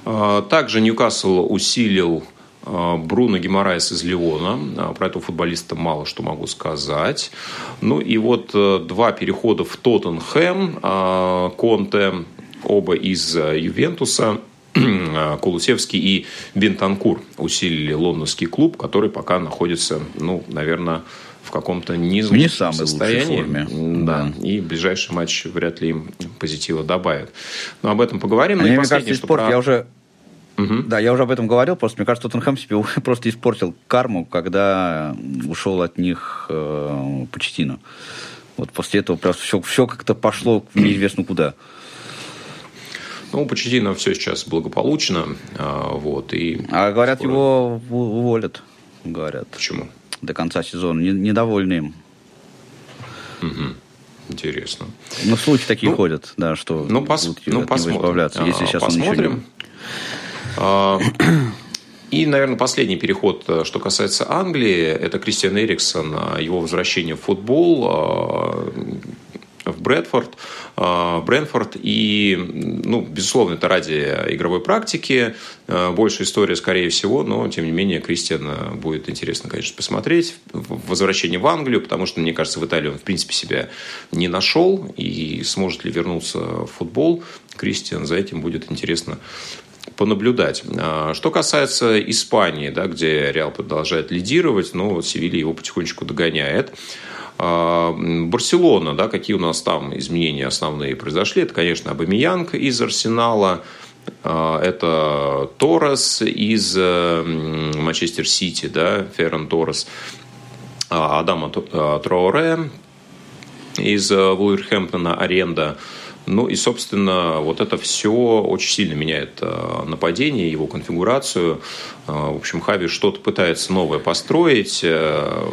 [SPEAKER 2] Также Ньюкасл усилил Бруно Гимарайс из Леона. Про этого футболиста мало что могу сказать. Ну и вот два перехода в Тоттенхэм. Конте, оба из Ювентуса. *clears throat* Кулусевский и Бентанкур усилили лондонский клуб, который пока находится, ну, наверное, каком-то не,
[SPEAKER 3] не самой состоянии. форме.
[SPEAKER 2] Да. да. И ближайший матч вряд ли им позитива добавит. Но об этом поговорим.
[SPEAKER 3] Ну, а и мне кажется, что спорт, про... я уже Угу. Да, я уже об этом говорил, просто мне кажется, Тоттенхэм себе *laughs* просто испортил карму, когда ушел от них э, Почтину. Вот после этого просто все, все как-то пошло неизвестно куда.
[SPEAKER 2] Ну, Почетина все сейчас благополучно. А, вот, и
[SPEAKER 3] а говорят, скоро... его уволят. Говорят.
[SPEAKER 2] Почему?
[SPEAKER 3] До конца сезона. Недовольны им.
[SPEAKER 2] Угу. Интересно.
[SPEAKER 3] Ну, слухи такие ну, ходят, да, что
[SPEAKER 2] ну, пос... будут ну, посмотрим. избавляться,
[SPEAKER 3] если сейчас
[SPEAKER 2] посмотрим. А, и, наверное, последний переход, э, что касается Англии, это Кристиан Эриксон, его возвращение в футбол в Брэдфорд, э, Брэнфорд. И, ну, безусловно, это ради игровой практики. Э, больше история, скорее всего, но, тем не менее, Кристиан будет интересно, конечно, посмотреть. Возвращение в Англию, потому что, мне кажется, в Италии он, в принципе, себя не нашел. И сможет ли вернуться в футбол, Кристиан, за этим будет интересно понаблюдать. Э, что касается Испании, да, где Реал продолжает лидировать, но Севилья его потихонечку догоняет. А, Барселона, да, какие у нас там изменения основные произошли? Это, конечно, Абамиянг из Арсенала, а, это Торрес из э, Манчестер Сити, да, Ферран Торрес, а, Адама Троуре из э, Вулверхэмптона, аренда – ну и, собственно, вот это все очень сильно меняет э, нападение, его конфигурацию. Э, в общем, Хави что-то пытается новое построить. Э,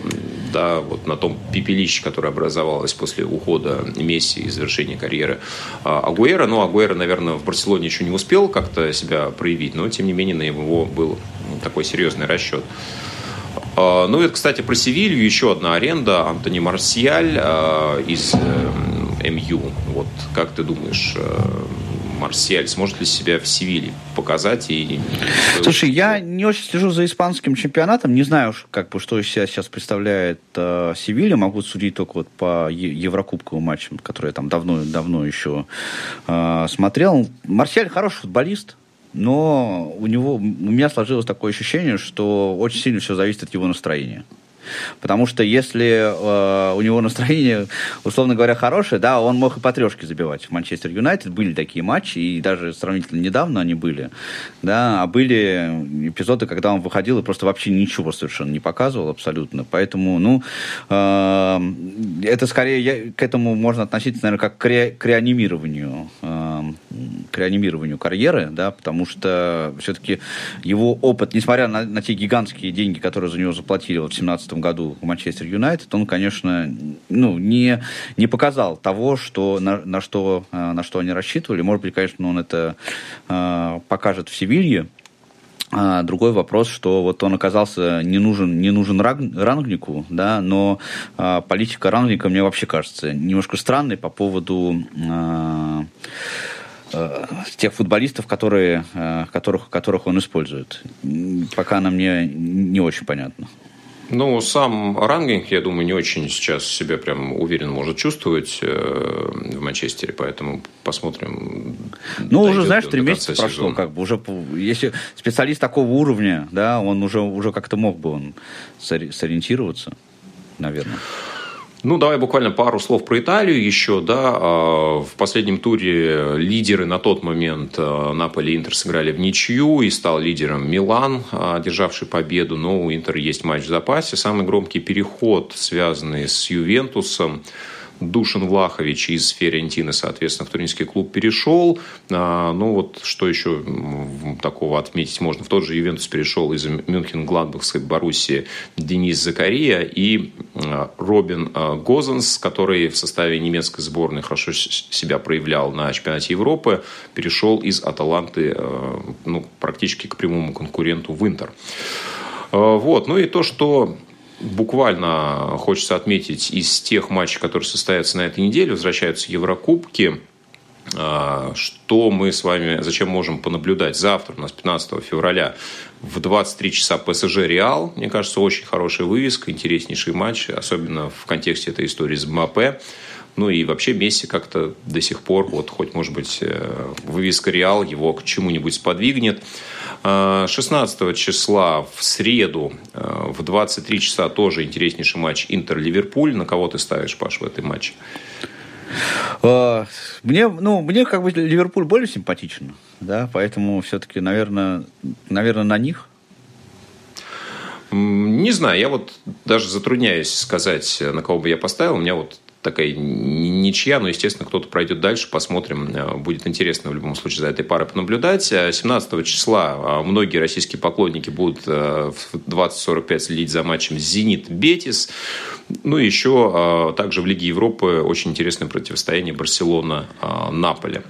[SPEAKER 2] да, вот на том пепелище, которое образовалось после ухода Месси и завершения карьеры Агуэра. Ну, Агуэра, наверное, в Барселоне еще не успел как-то себя проявить, но, тем не менее, на его был такой серьезный расчет. Ну и, кстати, про Севилью еще одна аренда. Антони Марсиаль из МЮ. Вот как ты думаешь, э, Марсиаль сможет ли себя в Севиле показать? И...
[SPEAKER 3] Слушай, я не очень слежу за испанским чемпионатом, не знаю, как бы, что из себя сейчас представляет э, Севилья, могу судить только вот по Еврокубковым матчам, которые я там давно-давно еще э, смотрел. Марсиаль хороший футболист, но у него, у меня сложилось такое ощущение, что очень сильно все зависит от его настроения. Потому что если э, у него настроение, условно говоря, хорошее, да, он мог и по трешке забивать в Манчестер Юнайтед. Были такие матчи, и даже сравнительно недавно они были. Да, а были эпизоды, когда он выходил и просто вообще ничего совершенно не показывал абсолютно. Поэтому, ну, э, это скорее, я, к этому можно относиться, наверное, как к, ре, к реанимированию, э, к реанимированию карьеры, да, потому что все-таки его опыт, несмотря на, на те гигантские деньги, которые за него заплатили вот в 2017 году в Манчестер Юнайтед, он, конечно, ну, не, не показал того, что, на, на, что, э, на что они рассчитывали. Может быть, конечно, он это э, покажет в Севилье, а другой вопрос, что вот он оказался не нужен, не нужен Рангнику, да, но а, политика Рангника мне вообще кажется немножко странной по поводу а, а, тех футболистов, которые, а, которых, которых он использует. Пока она мне не очень понятна.
[SPEAKER 2] Ну, сам Рангинг, я думаю, не очень сейчас себя прям уверенно может чувствовать э, в Манчестере, поэтому посмотрим.
[SPEAKER 3] Ну, уже, знаешь, три месяца прошло, как бы уже, если специалист такого уровня, да, он уже, уже как-то мог бы он сориентироваться, наверное.
[SPEAKER 2] Ну, давай буквально пару слов про Италию еще. Да. А, в последнем туре лидеры на тот момент а, Наполи и Интер сыграли в ничью и стал лидером Милан, а, державший победу. Но у Интера есть матч в запасе. Самый громкий переход, связанный с Ювентусом, Душин Влахович из Фиорентины, соответственно, в Туринский клуб перешел. А, ну, вот что еще такого отметить можно. В тот же Ювентус перешел из Мюнхен Гладбахской Боруссии Денис Закария и а, Робин а, Гозенс, который в составе немецкой сборной хорошо себя проявлял на чемпионате Европы, перешел из Аталанты ну, практически к прямому конкуренту в Интер. Вот. Ну и то, что буквально хочется отметить из тех матчей, которые состоятся на этой неделе, возвращаются Еврокубки. что мы с вами, зачем можем понаблюдать завтра, у нас 15 февраля, в 23 часа ПСЖ Реал. Мне кажется, очень хорошая вывеска, интереснейший матч, особенно в контексте этой истории с МАП. Ну и вообще Месси как-то до сих пор, вот хоть, может быть, э, вывеска Реал его к чему-нибудь сподвигнет. 16 числа в среду э, в 23 часа тоже интереснейший матч Интер-Ливерпуль. На кого ты ставишь, Паш, в этой матче?
[SPEAKER 3] Э, мне, ну, мне как бы Ливерпуль более симпатичен, да, поэтому все-таки, наверное, наверное, на них.
[SPEAKER 2] Не знаю, я вот даже затрудняюсь сказать, на кого бы я поставил. У меня вот такая ничья, но, естественно, кто-то пройдет дальше, посмотрим. Э, будет интересно в любом случае за этой парой понаблюдать. 17 э, числа многие российские поклонники будут в 20.45 следить за матчем «Зенит-Бетис». Ну еще также в Лиге Европы очень интересное противостояние Барселона-Наполе.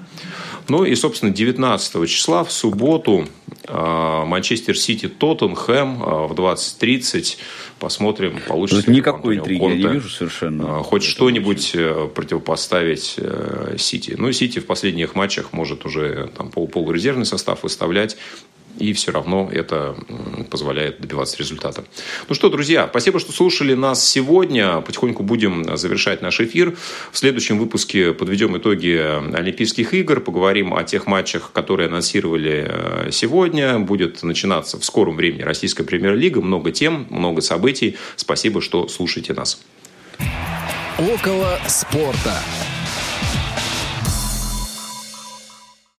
[SPEAKER 2] Ну и, собственно, 19 числа в субботу Манчестер Сити Тоттенхэм в 20.30. Посмотрим, получится
[SPEAKER 3] ли Никакой интриги я не вижу совершенно.
[SPEAKER 2] Хоть что-нибудь э, противопоставить э, Сити. Ну, Сити в последних матчах может уже там, пол полурезервный состав выставлять и все равно это позволяет добиваться результата. Ну что, друзья, спасибо, что слушали нас сегодня. Потихоньку будем завершать наш эфир. В следующем выпуске подведем итоги Олимпийских игр, поговорим о тех матчах, которые анонсировали э, сегодня. Будет начинаться в скором времени Российская премьер-лига. Много тем, много событий. Спасибо, что слушаете нас.
[SPEAKER 4] Около спорта.